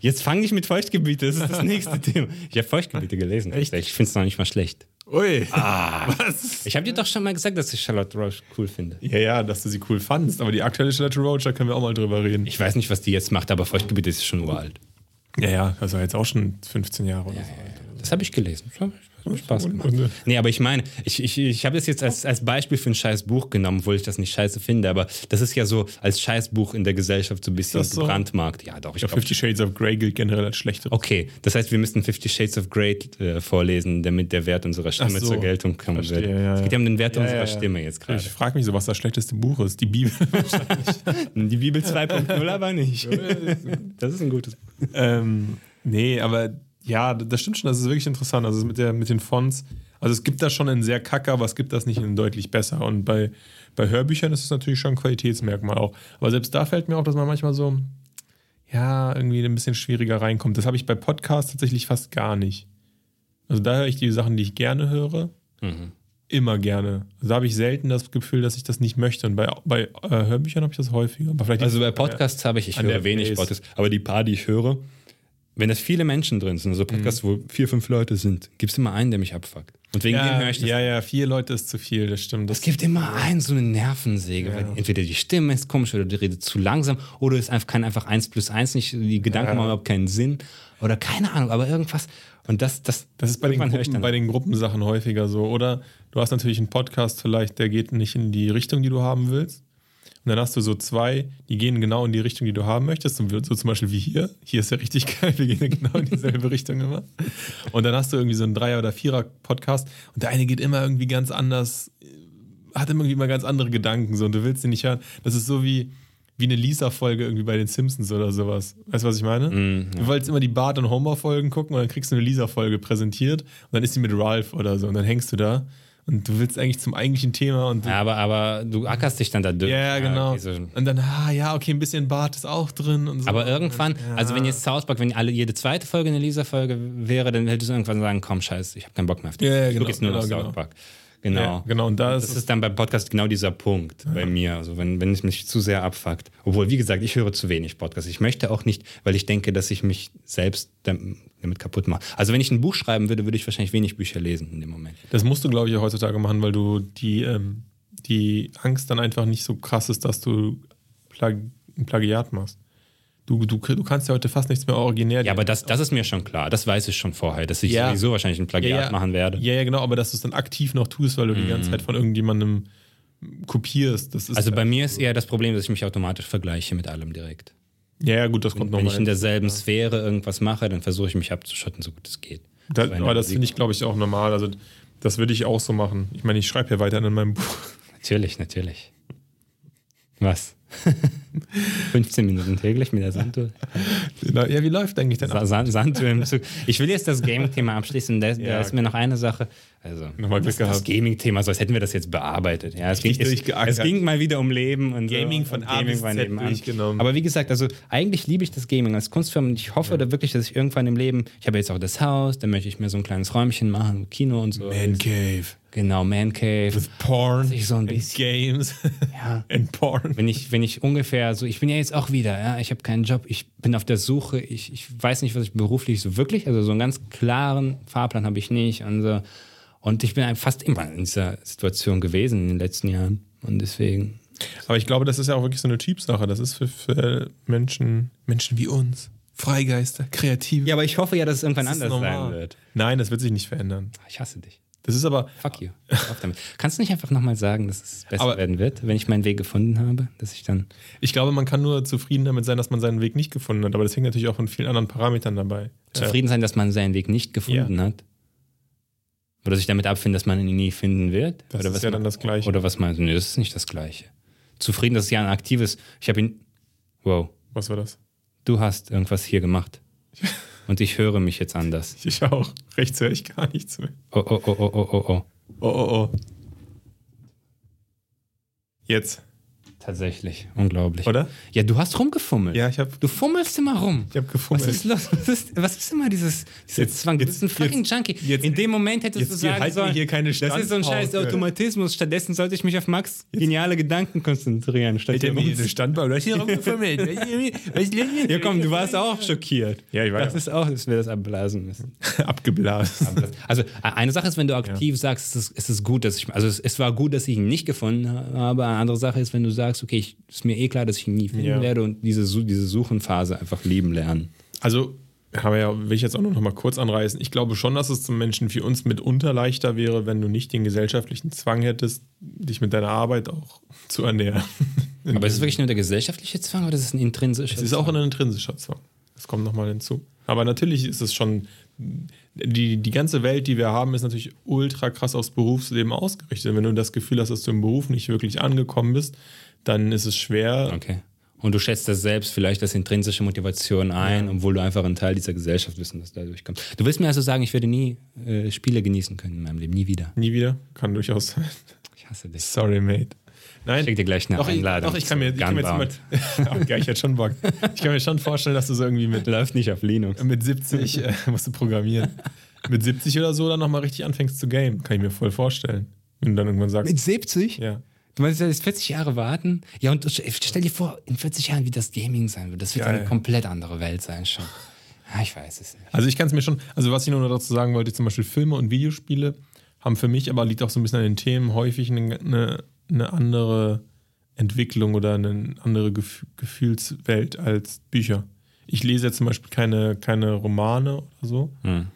jetzt fange ich mit Feuchtgebiete, das ist das nächste Thema. Ich habe Feuchtgebiete gelesen. Echt? Ich finde es noch nicht mal schlecht. Ui. Was? Ich habe dir doch schon mal gesagt, dass ich Charlotte Roche cool finde. Ja, ja, dass du sie cool fandst. Aber die aktuelle Charlotte Roach, da können wir auch mal drüber reden. Ich weiß nicht, was die jetzt macht, aber Feuchtgebiete ist schon uralt. Ja, ja, das war jetzt auch schon 15 Jahre oder so. Das habe ich gelesen. Das hat Spaß gemacht. und- Nee, aber ich meine, ich, ich, ich habe das jetzt als, als Beispiel für ein scheiß Buch genommen, obwohl ich das nicht scheiße finde, aber das ist ja so als Scheißbuch in der Gesellschaft so ein bisschen so? gebrandmarkt. Ja, doch, ich Ja, glaube. Fifty Shades of Grey gilt generell als schlechter. Okay, das heißt, wir müssten Fifty Shades of Grey äh, vorlesen, damit der Wert unserer Stimme so. zur Geltung kommen wird. ja, es geht ja. um den Wert Ja, unserer ja, ja. Stimme jetzt gerade. Ich frage mich so, was das schlechteste Buch ist. Die Bibel. Die Bibel 2.0 aber nicht. Das ist ein gutes Buch. ähm, nee, aber ja, das stimmt schon. Das ist wirklich interessant. Also mit, der, mit den Fonts. Also es gibt das schon in sehr kacke, aber es gibt das nicht in deutlich besser. Und bei, bei Hörbüchern ist es natürlich schon ein Qualitätsmerkmal auch. Aber selbst da fällt mir auf, dass man manchmal so, ja, irgendwie ein bisschen schwieriger reinkommt. Das habe ich bei Podcasts tatsächlich fast gar nicht. Also da höre ich die Sachen, die ich gerne höre, immer gerne. Also da habe ich selten das Gefühl, dass ich das nicht möchte. Und bei, bei äh, Hörbüchern habe ich das häufiger. Also bei Podcasts habe ich, ich An höre der wenig. Podcasts, aber die paar, die ich höre, wenn das viele Menschen drin sind, also Podcasts, wo vier, fünf Leute sind, gibt es immer einen, der mich abfuckt. Und wegen dem ja, höre ich das. ja, ja, vier Leute ist zu viel, das stimmt. Das Es gibt immer einen, so eine Nervensäge, Ja. weil entweder die Stimme ist komisch oder die redet zu langsam oder es einfach, kann einfach eins plus eins nicht, die Gedanken Ja. machen überhaupt keinen Sinn oder keine Ahnung, aber irgendwas. Und das, das, Das ist bei den, Gruppen, bei den Gruppensachen häufiger so. Oder du hast natürlich einen Podcast vielleicht, der geht nicht in die Richtung, die du haben willst. Und dann hast du so zwei, die gehen genau in die Richtung, die du haben möchtest. Und so zum Beispiel wie hier. Hier ist ja richtig geil, wir gehen ja genau in dieselbe Richtung immer. Und dann hast du irgendwie so einen Dreier- oder Vierer-Podcast und der eine geht immer irgendwie ganz anders, hat immer irgendwie immer ganz andere Gedanken. So, und du willst den nicht hören. Das ist so wie, wie eine Lisa-Folge irgendwie bei den Simpsons oder sowas. Weißt du, was ich meine? Mm, Du wolltest immer die Bart- und Homer-Folgen gucken und dann kriegst du eine Lisa-Folge präsentiert und dann ist sie mit Ralph oder so und dann hängst du da und du willst eigentlich zum eigentlichen Thema und Ja, aber, aber du ackerst dich dann da durch. ja, ja, genau. okay, so. Und dann, ah, ja, okay, ein bisschen Bart ist auch drin und so. Aber irgendwann, Ja. also wenn jetzt South Park, wenn alle jede zweite Folge eine Lisa-Folge wäre, dann hättest du irgendwann sagen, komm, scheiße, ich habe keinen Bock mehr auf die. Ja, ja, ich genau, jetzt nur noch genau, South genau. Park. Genau. Ja, genau, und da ist das ist dann beim Podcast genau dieser Punkt bei mir. Also wenn, wenn es mich zu sehr abfuckt. Obwohl, wie gesagt, ich höre zu wenig Podcasts. Ich möchte auch nicht, weil ich denke, dass ich mich selbst dam- damit kaputt mache. Also wenn ich ein Buch schreiben würde, würde ich wahrscheinlich wenig Bücher lesen in dem Moment. Das musst du, glaube ich, heutzutage machen, weil du die, ähm, die Angst dann einfach nicht so krass ist, dass du Plag ein Plagiat machst. Du, du, du kannst ja heute fast nichts mehr originär. Ja, aber das, das ist mir schon klar. Das weiß ich schon vorher, dass ich Ja. sowieso wahrscheinlich ein Plagiat Ja, ja. machen werde. Ja, ja, genau, aber dass du es dann aktiv noch tust, weil du die ganze Zeit von irgendjemandem kopierst. Das ist Also ja, bei mir ist eher das Problem, dass ich mich automatisch vergleiche mit allem direkt. Ja, ja, gut, das kommt Wenn ich nochmal. in derselben Sphäre irgendwas mache, dann versuche ich mich abzuschotten, so gut es geht. Da, So aber das finde ich, glaube ich, auch normal. Also, das würde ich auch so machen. Ich meine, ich schreibe ja weiterhin in meinem Buch. Natürlich, natürlich. Was? 15 Minuten täglich mit der Sanduhr? Ja, wie läuft eigentlich denn Sa Sand Sanduhr im Zug. Ich will jetzt das Gaming-Thema abschließen. Da, Ja, ist mir noch eine Sache. Also, Nochmal Glück das, das. Gaming-Thema, so als hätten wir das jetzt bearbeitet. Ja, es, ging, es, es ging mal wieder um Leben und Gaming so. von und A bis Z durchgenommen. Aber wie gesagt, also eigentlich liebe ich das Gaming als Kunstform und ich hoffe da wirklich, dass ich irgendwann im Leben, ich habe jetzt auch das Haus, da möchte ich mir so ein kleines Räumchen machen, Kino und so. Man Cave. Genau, Man Cave. With Porn. ich so ein bisschen- Games. Ja. And Porn. Wenn ich, wenn ich ungefähr so, ich bin ja jetzt auch wieder, ja, ich habe keinen Job, ich bin auf der Suche, ich, ich weiß nicht, was ich beruflich so wirklich, also so einen ganz klaren Fahrplan habe ich nicht und so. Und ich bin einfach fast immer in dieser Situation gewesen in den letzten Jahren. Und deswegen, Aber ich glaube, das ist ja auch wirklich so eine Typsache. Das ist für, für Menschen, Menschen wie uns. Freigeister, Kreative. Ja, aber ich hoffe ja, dass es irgendwann Das anders sein wird. Nein, das wird sich nicht verändern. Ich hasse dich. Das ist aber, Fuck you. Auf damit. Kannst du nicht einfach nochmal sagen, dass es besser Aber- werden wird, wenn ich meinen Weg gefunden habe? Dass ich dann. ich glaube, man kann nur zufrieden damit sein, dass man seinen Weg nicht gefunden hat. Aber das hängt natürlich auch von vielen anderen Parametern dabei. zufrieden sein, dass man seinen Weg nicht gefunden hat? Oder sich damit abfinden, dass man ihn nie finden wird? Das oder ist was ja man- dann das Gleiche. Oder was meinst du? Nee, das ist nicht das Gleiche. Zufrieden, das ist ja ein aktives. Ich habe ihn. Wow, Was war das? du hast irgendwas hier gemacht. Und ich höre mich jetzt anders. Ich auch. Rechts höre ich gar nichts mehr. Oh, oh, oh, oh, oh, oh, oh. Oh, oh, oh. Jetzt, Tatsächlich. Unglaublich. oder? Ja, du hast rumgefummelt. Ja, ich habe Du fummelst immer rum. ich hab Was gefummelt. ist los? Was ist, was ist immer dieses, dieser Jetzt- Zwang? Du jetzt- bist ein fucking Junkie. jetzt- In dem Moment hättest jetzt du sagen wir sollen, hier keine das ist so ein scheiß Automatismus. Stattdessen sollte ich mich auf Max geniale Gedanken konzentrieren. Statt hier rum- Standbau. Du hast hier rumgefummelt. ja, komm, du warst auch schockiert. Ja, ich war Das ja. ist auch, dass wir das abblasen müssen. abgeblasen. Also eine Sache ist, wenn du aktiv sagst, es ist, es ist gut, dass ich, also es, es war gut, dass ich ihn nicht gefunden habe. Eine andere Sache ist, wenn du sagst, okay, ich, ist mir eh klar, dass ich ihn nie finden Ja. werde und diese, diese Suchenphase einfach lieben lernen. Also, aber ja, will ich jetzt auch noch mal kurz anreißen. Ich glaube schon, dass es zum Menschen wie uns mitunter leichter wäre, wenn du nicht den gesellschaftlichen Zwang hättest, dich mit deiner Arbeit auch zu ernähren. Aber ist es wirklich nur der gesellschaftliche Zwang oder ist es ein intrinsischer Es ist auch ein intrinsischer Zwang. Das kommt nochmal hinzu. Aber natürlich ist es schon, die, die ganze Welt, die wir haben, ist natürlich ultra krass aufs Berufsleben ausgerichtet. Wenn du das Gefühl hast, dass du im Beruf nicht wirklich angekommen bist, dann ist es schwer. Okay. Und du schätzt das selbst vielleicht als intrinsische Motivation ein, obwohl du einfach ein Teil dieser Gesellschaft bist und das dadurch kommt. Du willst mir also sagen, ich werde nie äh, Spiele genießen können in meinem Leben, nie wieder. Nie wieder. Kann durchaus sein. Ich hasse dich. Sorry, mate. Nein. Ich schick dir gleich eine doch, ich, Einladung doch, ich kann mir, ich kann mir jetzt mal, oh, geil, ich hätte schon Bock. Ich kann mir schon vorstellen, dass du so irgendwie mit, Läuft nicht auf Linux. mit 70, äh, musst du programmieren, mit 70 oder so dann nochmal richtig anfängst zu game. Kann ich mir voll vorstellen. Wenn du dann irgendwann sagst, 70? ja. Du meinst, jetzt 40 Jahre warten? Ja, und stell dir vor, in 40 Jahren, wie das Gaming sein wird. Das wird Geil. eine komplett andere Welt sein schon. Ja, ich weiß es nicht. Also ich kann es mir schon, also was ich nur noch dazu sagen wollte, zum Beispiel Filme und Videospiele haben für mich, aber liegt auch so ein bisschen an den Themen, häufig eine, eine, eine andere Entwicklung oder eine andere Gef Gefühlswelt als Bücher. Ich lese jetzt zum Beispiel keine, keine Romane oder so. Hm.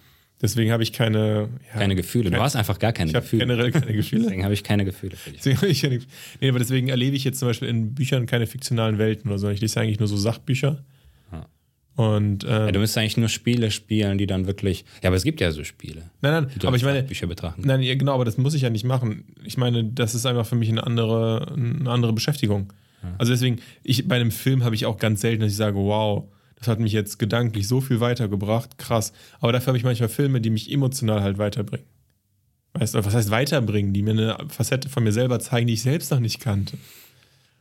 Deswegen habe ich keine. Ja, Keine Gefühle. Du kein- hast einfach gar keine Ich habe Gefühle. generell keine Gefühle. Deswegen habe ich keine Gefühle für dich. Deswegen habe ich keine, nee, aber deswegen erlebe ich jetzt zum Beispiel in Büchern keine fiktionalen Welten oder so. Ich lese eigentlich nur so Sachbücher. Ja. Und ähm, Ja, du müsstest eigentlich nur Spiele spielen, die dann wirklich. Ja, aber es gibt ja so Spiele. nein, nein, du aber ich meine, Bücher betrachten. Nein, ja, genau, aber das muss ich ja nicht machen. Ich meine, das ist einfach für mich eine andere, eine andere Beschäftigung. Also deswegen, ich, bei einem Film habe ich auch ganz selten, dass ich sage, wow, das hat mich jetzt gedanklich so viel weitergebracht, krass. Aber dafür habe ich manchmal Filme, die mich emotional halt weiterbringen. Weißt du, was heißt weiterbringen? Die mir eine Facette von mir selber zeigen, die ich selbst noch nicht kannte.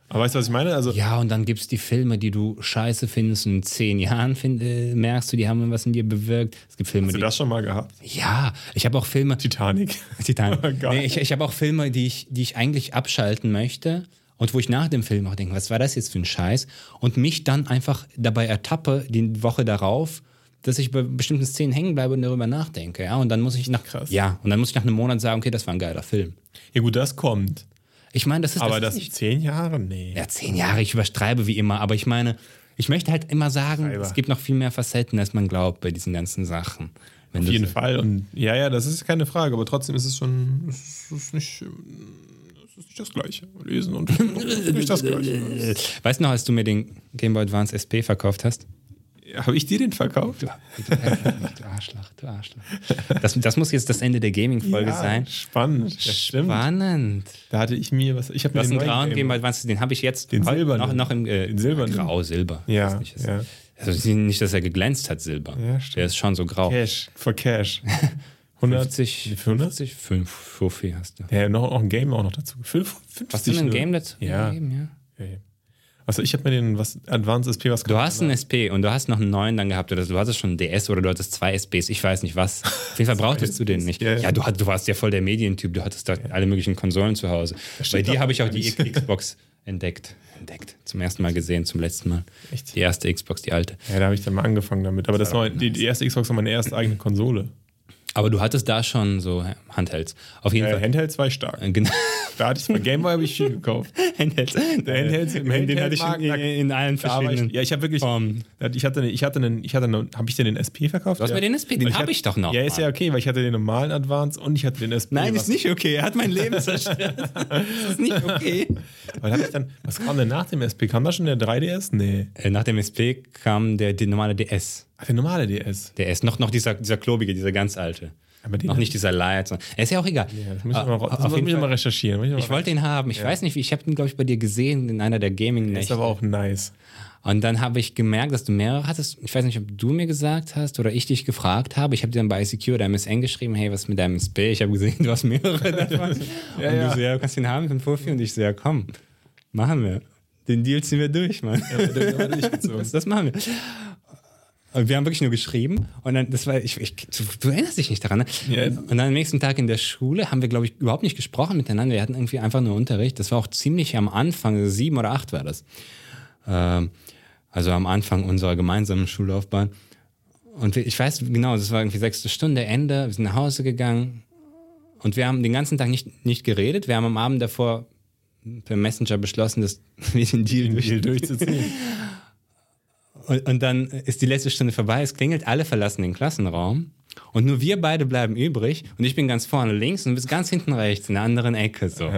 Aber weißt du, was ich meine? Also, Ja, und dann gibt es die Filme, die du scheiße findest und in zehn Jahren find, äh, merkst du, die haben was in dir bewirkt. Es gibt Filme, hast du das schon mal gehabt? Ja, ich habe auch Filme. Titanic. Titan. Oh nee, ich ich habe auch Filme, die ich, die ich eigentlich abschalten möchte und wo ich nach dem Film auch denke, was war das jetzt für ein Scheiß? Und mich dann einfach dabei ertappe, die Woche darauf, dass ich bei bestimmten Szenen hängen bleibe und darüber nachdenke. Ja, und dann muss ich nach, Krass. ja, und dann muss ich nach einem Monat sagen, okay, das war ein geiler Film. Ja, gut, das kommt. Ich meine, das ist Aber das das ist nicht, zehn Jahre? Nee. ja, zehn Jahre, ich übertreibe wie immer, aber ich meine, Ich möchte halt immer sagen, Treiber. es gibt noch viel mehr Facetten, als man glaubt bei diesen ganzen Sachen. Wenn Auf jeden so- Fall. Und ja, ja, das ist keine Frage, aber trotzdem ist es schon, ist nicht, es ist nicht das Gleiche. Lesen und nicht das Gleiche. Weißt du noch, als du mir den Game Boy Advance SP verkauft hast? Habe ich dir den verkauft? Du, du, du Arschloch, du Arschloch. Das, das muss jetzt das Ende der Gaming-Folge Ja, sein. Spannend. Das stimmt. Spannend. Da hatte ich mir was. Ich habe mir den grauen Game Boy Advance, den habe ich jetzt Den silbernen. noch, noch im äh, Den silbernen. Grau, Silber. Ja, nicht, ist- ja. Also nicht, dass er geglänzt hat, Silber. Ja, stimmt. Der ist schon so grau. Cash, für Cash. 100, 50, Für 100? 50, 5, Fuffi hast du. Ja, noch, noch ein Game auch noch dazu. 50 Hast du ein nur. Game dazu? Ja. gegeben, ja. Ja, ja. Also ich habe mir den was Advanced SP was Du hast einen SP und du hast noch einen neuen dann gehabt oder du hattest schon einen DS oder du hattest zwei SPs, ich weiß nicht was. Auf jeden Fall brauchtest du den nicht. Ja, Ja, ja. du, hat- du warst ja voll der Medientyp, du hattest da alle möglichen Konsolen zu Hause. Bei dir habe ich auch die. Xbox entdeckt. Entdeckt. Zum ersten Mal gesehen, zum letzten Mal. Echt? Die erste Xbox, die alte. Ja, da habe ich dann mal angefangen damit. Aber das war, die, die erste Xbox war meine erste eigene Konsole. Aber du hattest da schon so Handhelds. Auf jeden Äh, Fall. Handhelds war ich stark. Äh, Genau. Da hatte ich bei Game Boy habe ich viel gekauft. Handhelds. Der Handhelds im den hatte ich in, in allen verschiedenen. ich, ja, ich habe wirklich. Formen. Ich hatte, ich hatte einen, ich hatte einen, habe ich dir den SP verkauft? Du hast ja. mir den SP, den habe ich doch noch. Ja, ist ja okay, weil ich hatte den normalen Advance und ich hatte den SP. Nein, was- ist nicht okay. Er hat mein Leben zerstört. das ist nicht okay. Aber da hab ich dann, was kam denn nach dem SP? Kam da schon der 3DS? Nee. Äh, Nach dem SP kam der, der normale DS. Ach, der normale DS. Der ist noch, noch dieser, dieser klobige, dieser ganz alte. Aber den Noch nicht dieser Light. Er ist ja auch egal. Ja, das muss ich Ah, mal, auf das jeden Fall. mal recherchieren. Ich mal Ich wollte ihn haben. Ich weiß nicht. Ich habe ihn, glaube ich, bei dir gesehen in einer der Ist Gaming-Nächte. aber auch nice. Und dann habe ich gemerkt, dass du mehrere hattest. Ich weiß nicht, ob du mir gesagt hast oder ich dich gefragt habe. Ich habe dir dann bei ICQ oder MSN geschrieben, hey, was ist mit deinem SP? Ich habe gesehen, du hast mehrere davon. und ja. du so, ja, du kannst ihn haben für einen Fuffi. Und ich so, ja, komm, machen wir. Den Deal ziehen wir durch, Mann. das, das machen wir. Und wir haben wirklich nur geschrieben und dann, das war, ich, ich, du, du erinnerst dich nicht daran, ne? Ja. Und dann am nächsten Tag in der Schule haben wir, glaube ich, überhaupt nicht gesprochen miteinander. Wir hatten irgendwie einfach nur Unterricht. Das war auch ziemlich am Anfang, also sieben oder acht war das. Ähm, also am Anfang unserer gemeinsamen Schullaufbahn. Und ich weiß genau, das war irgendwie sechste Stunde, Ende, wir sind nach Hause gegangen und wir haben den ganzen Tag nicht, nicht geredet. Wir haben am Abend davor per Messenger beschlossen, dass wir den Deal, durch, Deal durchzuziehen. und, und dann ist die letzte Stunde vorbei, es klingelt, alle verlassen den Klassenraum und nur wir beide bleiben übrig und ich bin ganz vorne links und du bist ganz hinten rechts in der anderen Ecke so.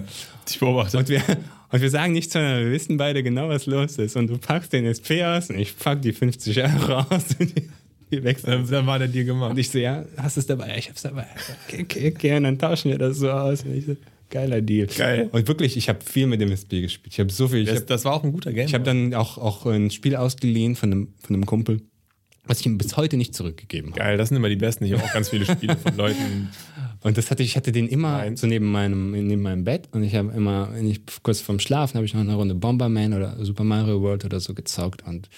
Ich beobachte. Und wir, und wir sagen nichts, sondern wir wissen beide genau, was los ist. Und du packst den SP aus und ich pack die 50 Euro aus die- die wechseln. Dann, dann war der Deal gemacht. Und ich so, ja, hast du es dabei? Ja, Ich hab's dabei. Okay, okay, okay. Und dann tauschen wir das so aus. Und ich so, geiler Deal. Geil. Und wirklich, ich habe viel mit dem SP gespielt. Ich habe so viel. Das, habe das war auch ein guter Game. ich hab dann auch, auch ein Spiel ausgeliehen von einem, von einem Kumpel, was ich ihm bis heute nicht zurückgegeben habe. Geil, das sind immer die besten. Ich habe auch ganz viele Spiele von Leuten. Und das hatte ich, ich hatte den immer Nein. so neben meinem, neben meinem Bett und ich habe immer, wenn ich kurz vorm Schlafen habe ich noch eine Runde Bomberman oder Super Mario World oder so gezockt und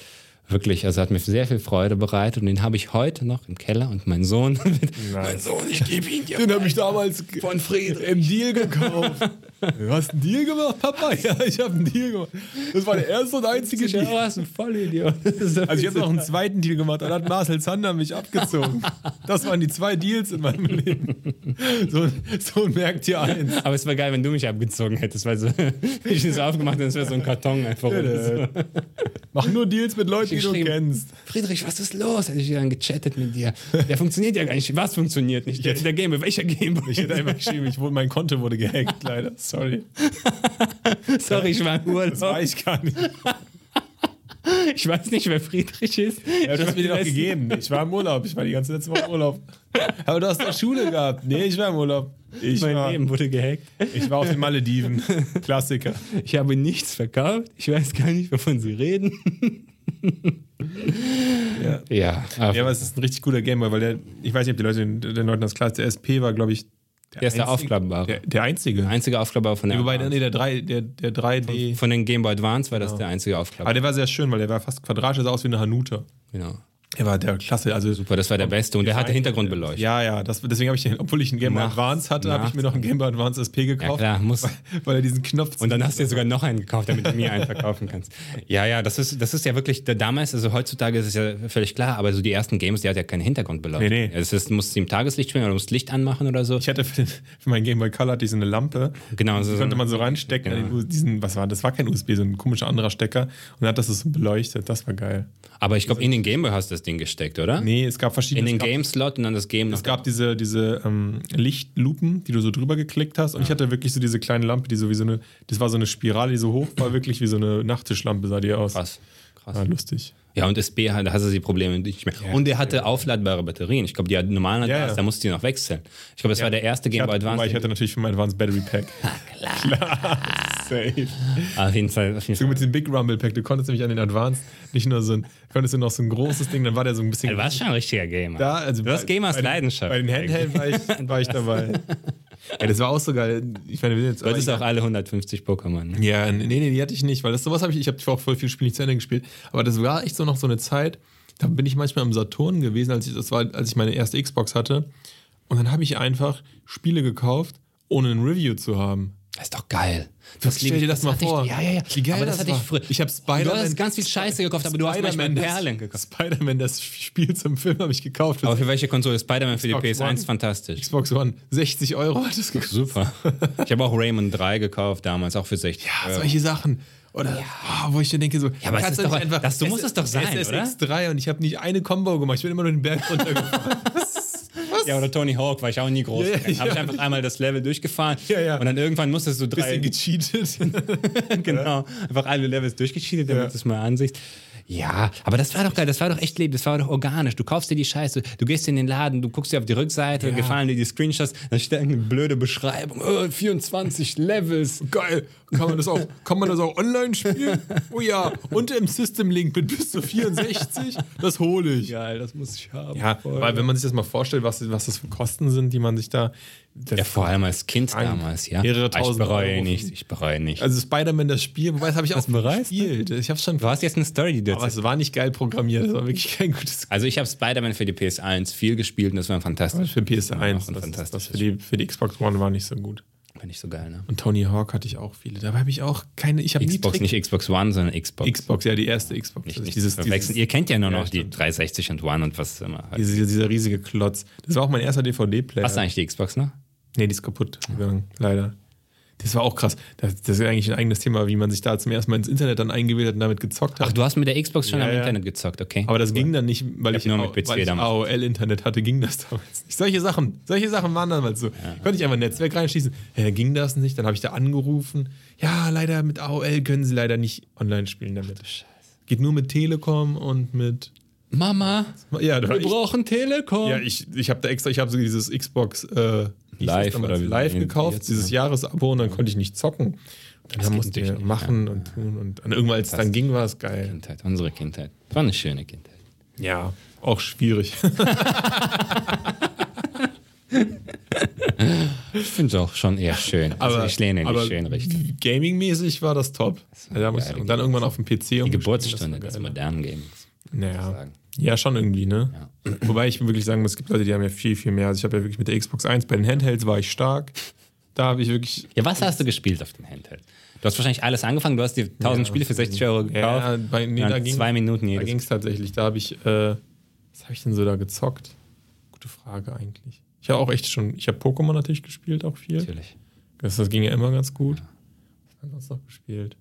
wirklich, also hat mir sehr viel Freude bereitet und den habe ich heute noch im Keller und mein Sohn, mein Sohn, ich gebe ihn dir. Den habe ich damals Von Friedrich. im Deal gekauft. Du hast einen Deal gemacht, Papa? Ja, ich habe einen Deal gemacht. Das war der erste und einzige Deal. was ein Vollidiot. Also ich habe noch einen zweiten Deal gemacht, dann hat Marcel Zander mich abgezogen. Das waren die zwei Deals in meinem Leben. So, so merkt ihr eins. aber es war geil, wenn du mich abgezogen hättest, weil so, ich das aufgemacht hätte, das wäre so ein Karton einfach. so. Mach nur Deals mit Leuten, die du kennst. Friedrich, was ist los? Hätte ich dann gechattet mit dir. Der funktioniert ja gar nicht. Was funktioniert nicht? Der, der Game, welcher Game? Ich hätte einfach geschrieben, ich mein Konto wurde gehackt, leider. Sorry. Sorry, ich war im Das war Urlaub. ich gar nicht. Ich weiß nicht, wer Friedrich ist. Ja, du hast mir den auch gegeben. Ich war im Urlaub. Ich war die ganze letzte Woche im Urlaub. Aber du hast doch Schule gehabt. Nee, ich war im Urlaub. Ich Mein war, Leben wurde gehackt. ich war auf den Malediven. Klassiker. Ich habe nichts verkauft. Ich weiß gar nicht, wovon Sie reden. Ja. Ja, aber Ja, aber es ist ein richtig guter Gameboy, weil der, ich weiß nicht, ob die Leute den, den Leuten das klar ist, der SP war, glaube ich, der ist der aufklappbare. Der, der einzige. einzige Aufklappbar von der Wobei, Advance. nee, der, 3, der, der 3D. Von den Game Boy Advance war das der einzige Aber Aufklappbar. der war sehr schön, weil der war fast quadratisch, sah aus wie eine Hanuta. Genau. Er war der klasse, also Super, das war der beste und der hatte Hintergrundbeleuchtung. Ja, ja, das, deswegen habe ich den, obwohl ich einen Game Boy Advance hatte, habe ich mir noch einen Game Boy Advance SP Ja, gekauft, klar, muss. weil er diesen Knopf Und dann hast du dir sogar noch einen gekauft, damit du mir einen verkaufen kannst. Ja, ja, das ist, das ist ja wirklich, da- damals, also heutzutage ist es ja völlig klar, aber so die ersten Games, die hat ja keine Hintergrundbeleuchtung. Nee, nee. Es ist, musst du im Tageslicht spielen oder du musst Licht anmachen oder so. Ich hatte für, den, für meinen Game Boy Color so eine Lampe. Genau, so- Die konnte man so reinstecken. Genau. Diesen, was war das? war kein USB, so ein komischer anderer Stecker. Und dann hat das so beleuchtet. Das war geil. Aber ich glaube, in den Gameboy hast du das Ding gesteckt, oder? Nee, es gab verschiedene. In den Game-Slot und dann das Game. Es gab diese, diese ähm, Lichtlupen, die du so drüber geklickt hast. Und ich hatte wirklich so diese kleine Lampe, die so wie so eine. Das war so eine Spirale, die so hoch war, wirklich wie so eine Nachttischlampe sah die aus. Krass. Krass. War lustig. Ja, und SB, hat- da hast du die Probleme nicht mehr. und der hatte aufladbare Batterien. Ich glaube, die normalen Ja, Advance, ja. da musst du die noch wechseln. Ich glaube, das war der erste Game Boy Advance. ich hatte natürlich für mein Advanced Battery Pack. klar. Safe. Auf jeden Fall. Auf jeden So Fall. mit dem Big Rumble Pack, du konntest nämlich an den Advanced nicht nur so ein, konntest du noch so ein großes Ding, dann war der so ein bisschen. Du warst schon ein richtiger Gamer. da, also du bei- Gamers bei den- Leidenschaft. Bei den Handheld war ich, war ich dabei. ja, das war auch so geil. Ich meine, wir sind jetzt. Du hattest auch alle 150 Pokémon. Ne? Ja, nee, nee, die hatte ich nicht, weil das sowas habe ich, ich habe auch voll viel Spiele nicht zu Ende gespielt, aber das war echt so noch so eine Zeit, da bin ich manchmal im Saturn gewesen, als ich das war, als ich meine erste Xbox hatte und dann habe ich einfach Spiele gekauft, ohne ein Review zu haben. Das ist doch geil. Das stell dir das mal vor. Ich, ja, ja, ja. Wie geil aber das, das hatte ich früher. Ich hab Du Spider-Man- hast ganz viel Scheiße gekauft, aber du hast manchmal das- Perlen gekauft. Spider-Man, das Spiel zum Film habe ich gekauft. Aber für welche Konsole? Spider-Man für die Xbox PS1 One. fantastisch. Xbox One, 60 Euro hat es gekostet. Super. Ich habe auch Rayman 3 gekauft damals, auch für 60 Ja, Euro. solche Sachen. Oder oh, wo ich mir denke so, Ja, aber es kannst ist du doch- einfach das- so muss es doch sein, SSX3 und ich habe nicht eine Combo gemacht, ich bin immer nur den Berg runtergefahren. Ja, oder Tony Hawk war ich auch nie groß. Ja, ja, Habe ich einfach einmal das Level durchgefahren Ja, ja. und dann irgendwann musstest du drei, Bisschen gecheatet. genau, einfach alle Levels durchgecheatet, damit Ja. es mal Ansicht. Ja, aber das war doch geil, das war doch echt Leben, das war doch organisch. Du kaufst dir die Scheiße, du gehst in den Laden, du guckst dir auf die Rückseite, Ja. gefallen dir die Screenshots, dann steht eine blöde Beschreibung, oh, 24 Levels. Geil. Kann man das auch, kann man das auch online spielen? Oh ja, und im System Link mit bis zu 64, das hole ich. Geil, das muss ich haben. Ja, weil wenn man sich das mal vorstellt, was, was das für Kosten sind, die man sich da. Das Ja, vor allem als Kind Ein- damals, ja. mehrere ich tausend bereue Euro. nicht, ich bereue nicht. Also Spider-Man, das Spiel, wobei das habe ich auch gespielt. Ich habe schon. du hast jetzt eine Story, die du Aber es war nicht geil programmiert, das war wirklich kein gutes Also ich habe Spider-Man für die PS1 viel gespielt und das war fantastisch. für PS1. ein Das, das fantastisches für, die, für die Xbox One war nicht so gut. Finde ich so geil, ne? Und Tony Hawk hatte ich auch viele. Dabei habe ich auch keine. Ich habe nie Xbox, nicht Xbox One, sondern Xbox. Xbox, ja, die erste Xbox. Nicht, nicht dieses, dieses, Ihr kennt ja nur Ja, noch die stimmt. 360 und One und was immer. Halt. diese, dieser riesige Klotz. Das war auch mein erster DVD-Player. Hast du eigentlich die Xbox noch? Nee, die ist kaputt gegangen, leider. Das war auch krass. Das, das ist eigentlich ein eigenes Thema, wie man sich da zum ersten Mal ins Internet dann eingewählt hat und damit gezockt hat. Ach, du hast mit der Xbox schon Ja, am ja. Internet gezockt, okay. Aber das ging dann nicht, weil Ich ich, nur mit PC weil ich. AOL-Internet hatte, ging das damals nicht. Solche Sachen, solche Sachen waren damals so. Konnte ich einfach ein Netzwerk reinschießen. Ja, dann ging das nicht. Dann habe ich da angerufen. Ja, leider mit AOL können sie leider nicht online spielen damit. Geht nur mit Telekom und mit. Mama, Ja, wir ich, brauchen Telekom. ja ich, ich habe da extra, ich habe so dieses Xbox äh, Live oder live gekauft, jetzt, dieses Jahresabo und dann konnte ich nicht zocken. Und dann musste ich natürlich nicht, machen und tun und dann irgendwann, als es dann ging, war es geil. Kindheit, unsere Kindheit. War eine schöne Kindheit. Ja, auch schwierig. Ich finde es auch schon eher schön. Also ich lehne in die schöne Richtung. Gaming-mäßig war das top. Also da muss, geile und dann irgendwann auf dem PC Die Geburtsstunde des modernen Games. Naja. sagen. Ja, schon irgendwie, ne? Wobei ich wirklich sagen muss, es gibt Leute, die haben ja viel, viel mehr. Also ich habe ja wirklich mit der Xbox 1 bei den Handhelds war ich stark. Da habe ich wirklich. Ja, was hast du gespielt auf dem Handheld? Du hast wahrscheinlich alles angefangen, du hast die 1000 Spiele für 60 Euro gekauft. Ja, bei, nee, Ja, da ging, zwei Minuten Da jedes. ging es tatsächlich. Da habe ich. Äh, was habe ich denn so da gezockt? Gute Frage eigentlich. Ich habe auch echt schon. Ich habe Pokémon natürlich gespielt, auch viel. Natürlich. Das, das ging ja immer ganz gut. Was haben wir noch gespielt?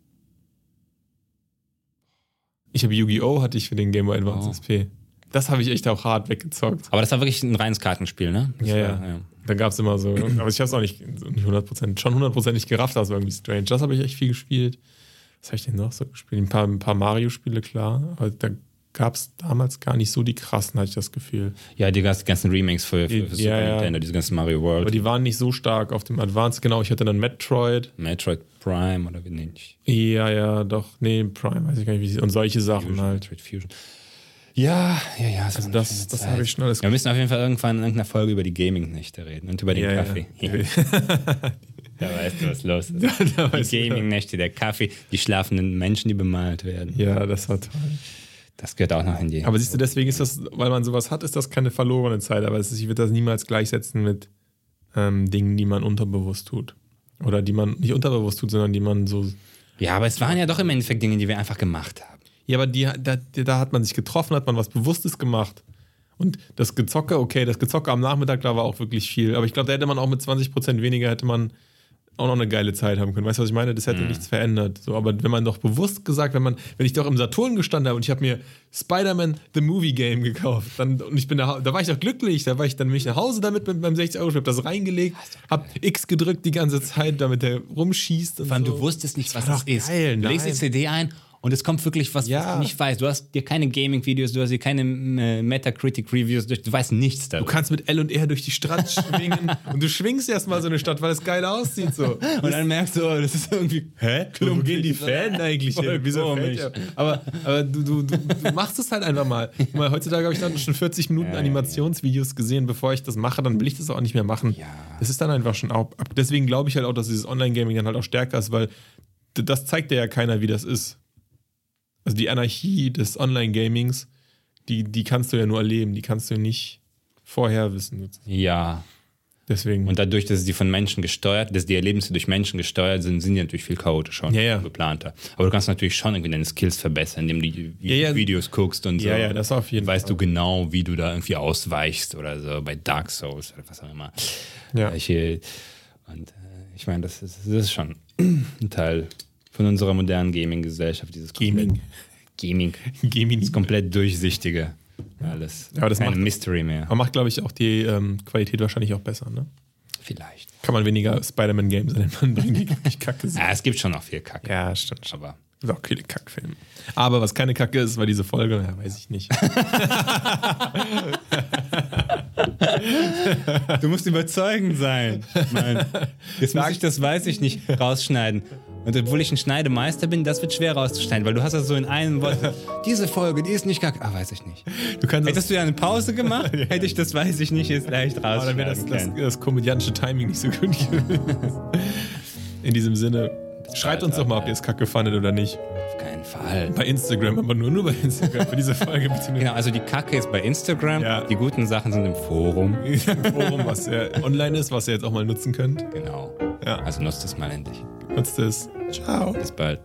Ich habe Yu-Gi-Oh! hatte ich für den Game Boy Advance Oh. SP. Das habe ich echt auch hart weggezockt. Aber das war wirklich ein reines Kartenspiel, ne? Ja, war, ja. Da gab es immer so, aber ich habe es auch nicht, nicht 100%, schon 100% nicht gerafft, das war irgendwie strange. Das habe ich echt viel gespielt. Was habe ich denn noch so gespielt? Ein paar, ein paar Mario-Spiele, klar, aber da gab es damals gar nicht so die krassen, hatte ich das Gefühl. Ja, die ganzen Remakes für, für, für Ja, Super ja. Nintendo, diese ganzen Mario Aber World, die waren nicht so stark auf dem Advance. Genau, ich hatte dann Metroid. Metroid Prime oder wie nennt ich Ja, ja, doch, nee, Prime, weiß ich gar nicht, wie sie, und solche Sachen Fusion, halt. Metroid Fusion. Ja, ja, ja. Also Also das, das habe ich schon alles Wir müssen auf jeden Fall irgendwann in irgendeiner Folge über die Gaming-Nächte reden und über den Ja, ja. Kaffee. da weißt du, was los ist. Die. Gaming-Nächte, der Kaffee, die schlafenden Menschen, die bemalt werden. Ja, das war toll. Das gehört auch noch in die. Aber siehst du, deswegen ist das, weil man sowas hat, ist das keine verlorene Zeit. Aber ist, ich würde das niemals gleichsetzen mit ähm, Dingen, die man unterbewusst tut. Oder die man nicht unterbewusst tut, sondern die man so. ja, aber es waren ja doch im Endeffekt Dinge, die wir einfach gemacht haben. Ja, aber die, da, da hat man sich getroffen, hat man was Bewusstes gemacht. Und das Gezocke, okay, das Gezocke am Nachmittag, da war auch wirklich viel. Aber ich glaube, da hätte man auch mit 20% weniger, hätte man auch noch eine geile Zeit haben können. Weißt du, was ich meine? Das hätte nichts verändert. So, aber wenn man doch bewusst gesagt, wenn man, wenn ich doch im Saturn gestanden habe und ich habe mir Spider-Man The Movie Game gekauft, dann und ich bin da, da war ich doch glücklich, da war ich dann bin ich nach Hause damit mit meinem 60 Euro, ich habe das reingelegt, habe X gedrückt die ganze Zeit, damit der rumschießt und allem, so. du wusstest nicht, was das ist. geil, du legst die. CD ein und es kommt wirklich was, was Ja. du nicht weißt. Du hast dir keine Gaming-Videos, du hast dir keine äh, Metacritic-Reviews, du du weißt nichts Du darüber. kannst mit L und R durch die Stadt schwingen und du schwingst erstmal so eine Stadt, weil es geil aussieht so. Und dann merkst du, das ist irgendwie. Hä? Wo gehen die Fans eigentlich hin? Wieso? Aber, aber du, du, du, du machst es halt einfach mal. Mal. Heutzutage habe ich dann schon 40 Minuten Animationsvideos gesehen. Bevor ich das mache, dann will ich das auch nicht mehr machen. Ja. Das ist dann einfach schon auch. ab- Deswegen glaube ich halt auch, dass dieses Online-Gaming dann halt auch stärker ist, weil das zeigt dir ja keiner, wie das ist. Also die Anarchie des Online-Gamings, die, die kannst du ja nur erleben, die kannst du nicht vorher wissen. Ja. Deswegen. Und dadurch, dass die von Menschen gesteuert, dass die Erlebnisse durch Menschen gesteuert sind, sind die natürlich viel chaotischer und Ja, ja. geplanter. Aber du kannst natürlich schon irgendwie deine Skills verbessern, indem du die Ja. Videos guckst und so. Ja, ja, das auf jeden weißt Fall. du genau, wie du da irgendwie ausweichst oder so bei Dark Souls oder was auch immer. Ja. Welche, und äh, ich meine, das ist, das ist schon ein Teil von unserer modernen Gaming-Gesellschaft, dieses Gaming. Gaming. Gaming. Das komplett durchsichtige. Alles. Ja, aber das Keine macht- Mystery mehr. Aber macht, glaube ich, auch die ähm, Qualität wahrscheinlich auch besser, ne? Vielleicht. Kann man weniger Spider-Man-Games an den Mann bringen, die wirklich kacke sind. Ja, es gibt schon noch viel Kacke. Ja, stimmt. schon. Aber gibt auch viele Kackfilme. Aber was keine Kacke ist, war diese Folge, ja, weiß ich nicht. Du musst überzeugend sein. Mann. Jetzt muss ich das, weiß ich nicht, rausschneiden. Und obwohl ich ein Schneidemeister bin, das wird schwer rauszuschneiden, weil du hast das so in einem Wort. Diese Folge, die ist nicht kacke. Ah, weiß ich nicht. Du Hättest du ja eine Pause gemacht, hätte ich das, weiß ich nicht, jetzt leicht aber dann wäre das, das, das komödiantische Timing nicht so gut gewesen. In diesem Sinne, schreibt uns doch mal, ob ihr es kacke fandet oder nicht. Keinen Fall. Bei Instagram, aber nur, nur bei Instagram. Für diese Folge bitte nur Genau, also die Kacke ist bei Instagram, Ja. die guten Sachen sind im Forum. im Forum, was ja online ist, was ihr jetzt auch mal nutzen könnt. Genau. Ja. Also nutzt es mal endlich. Nutzt es. Ciao. Bis bald.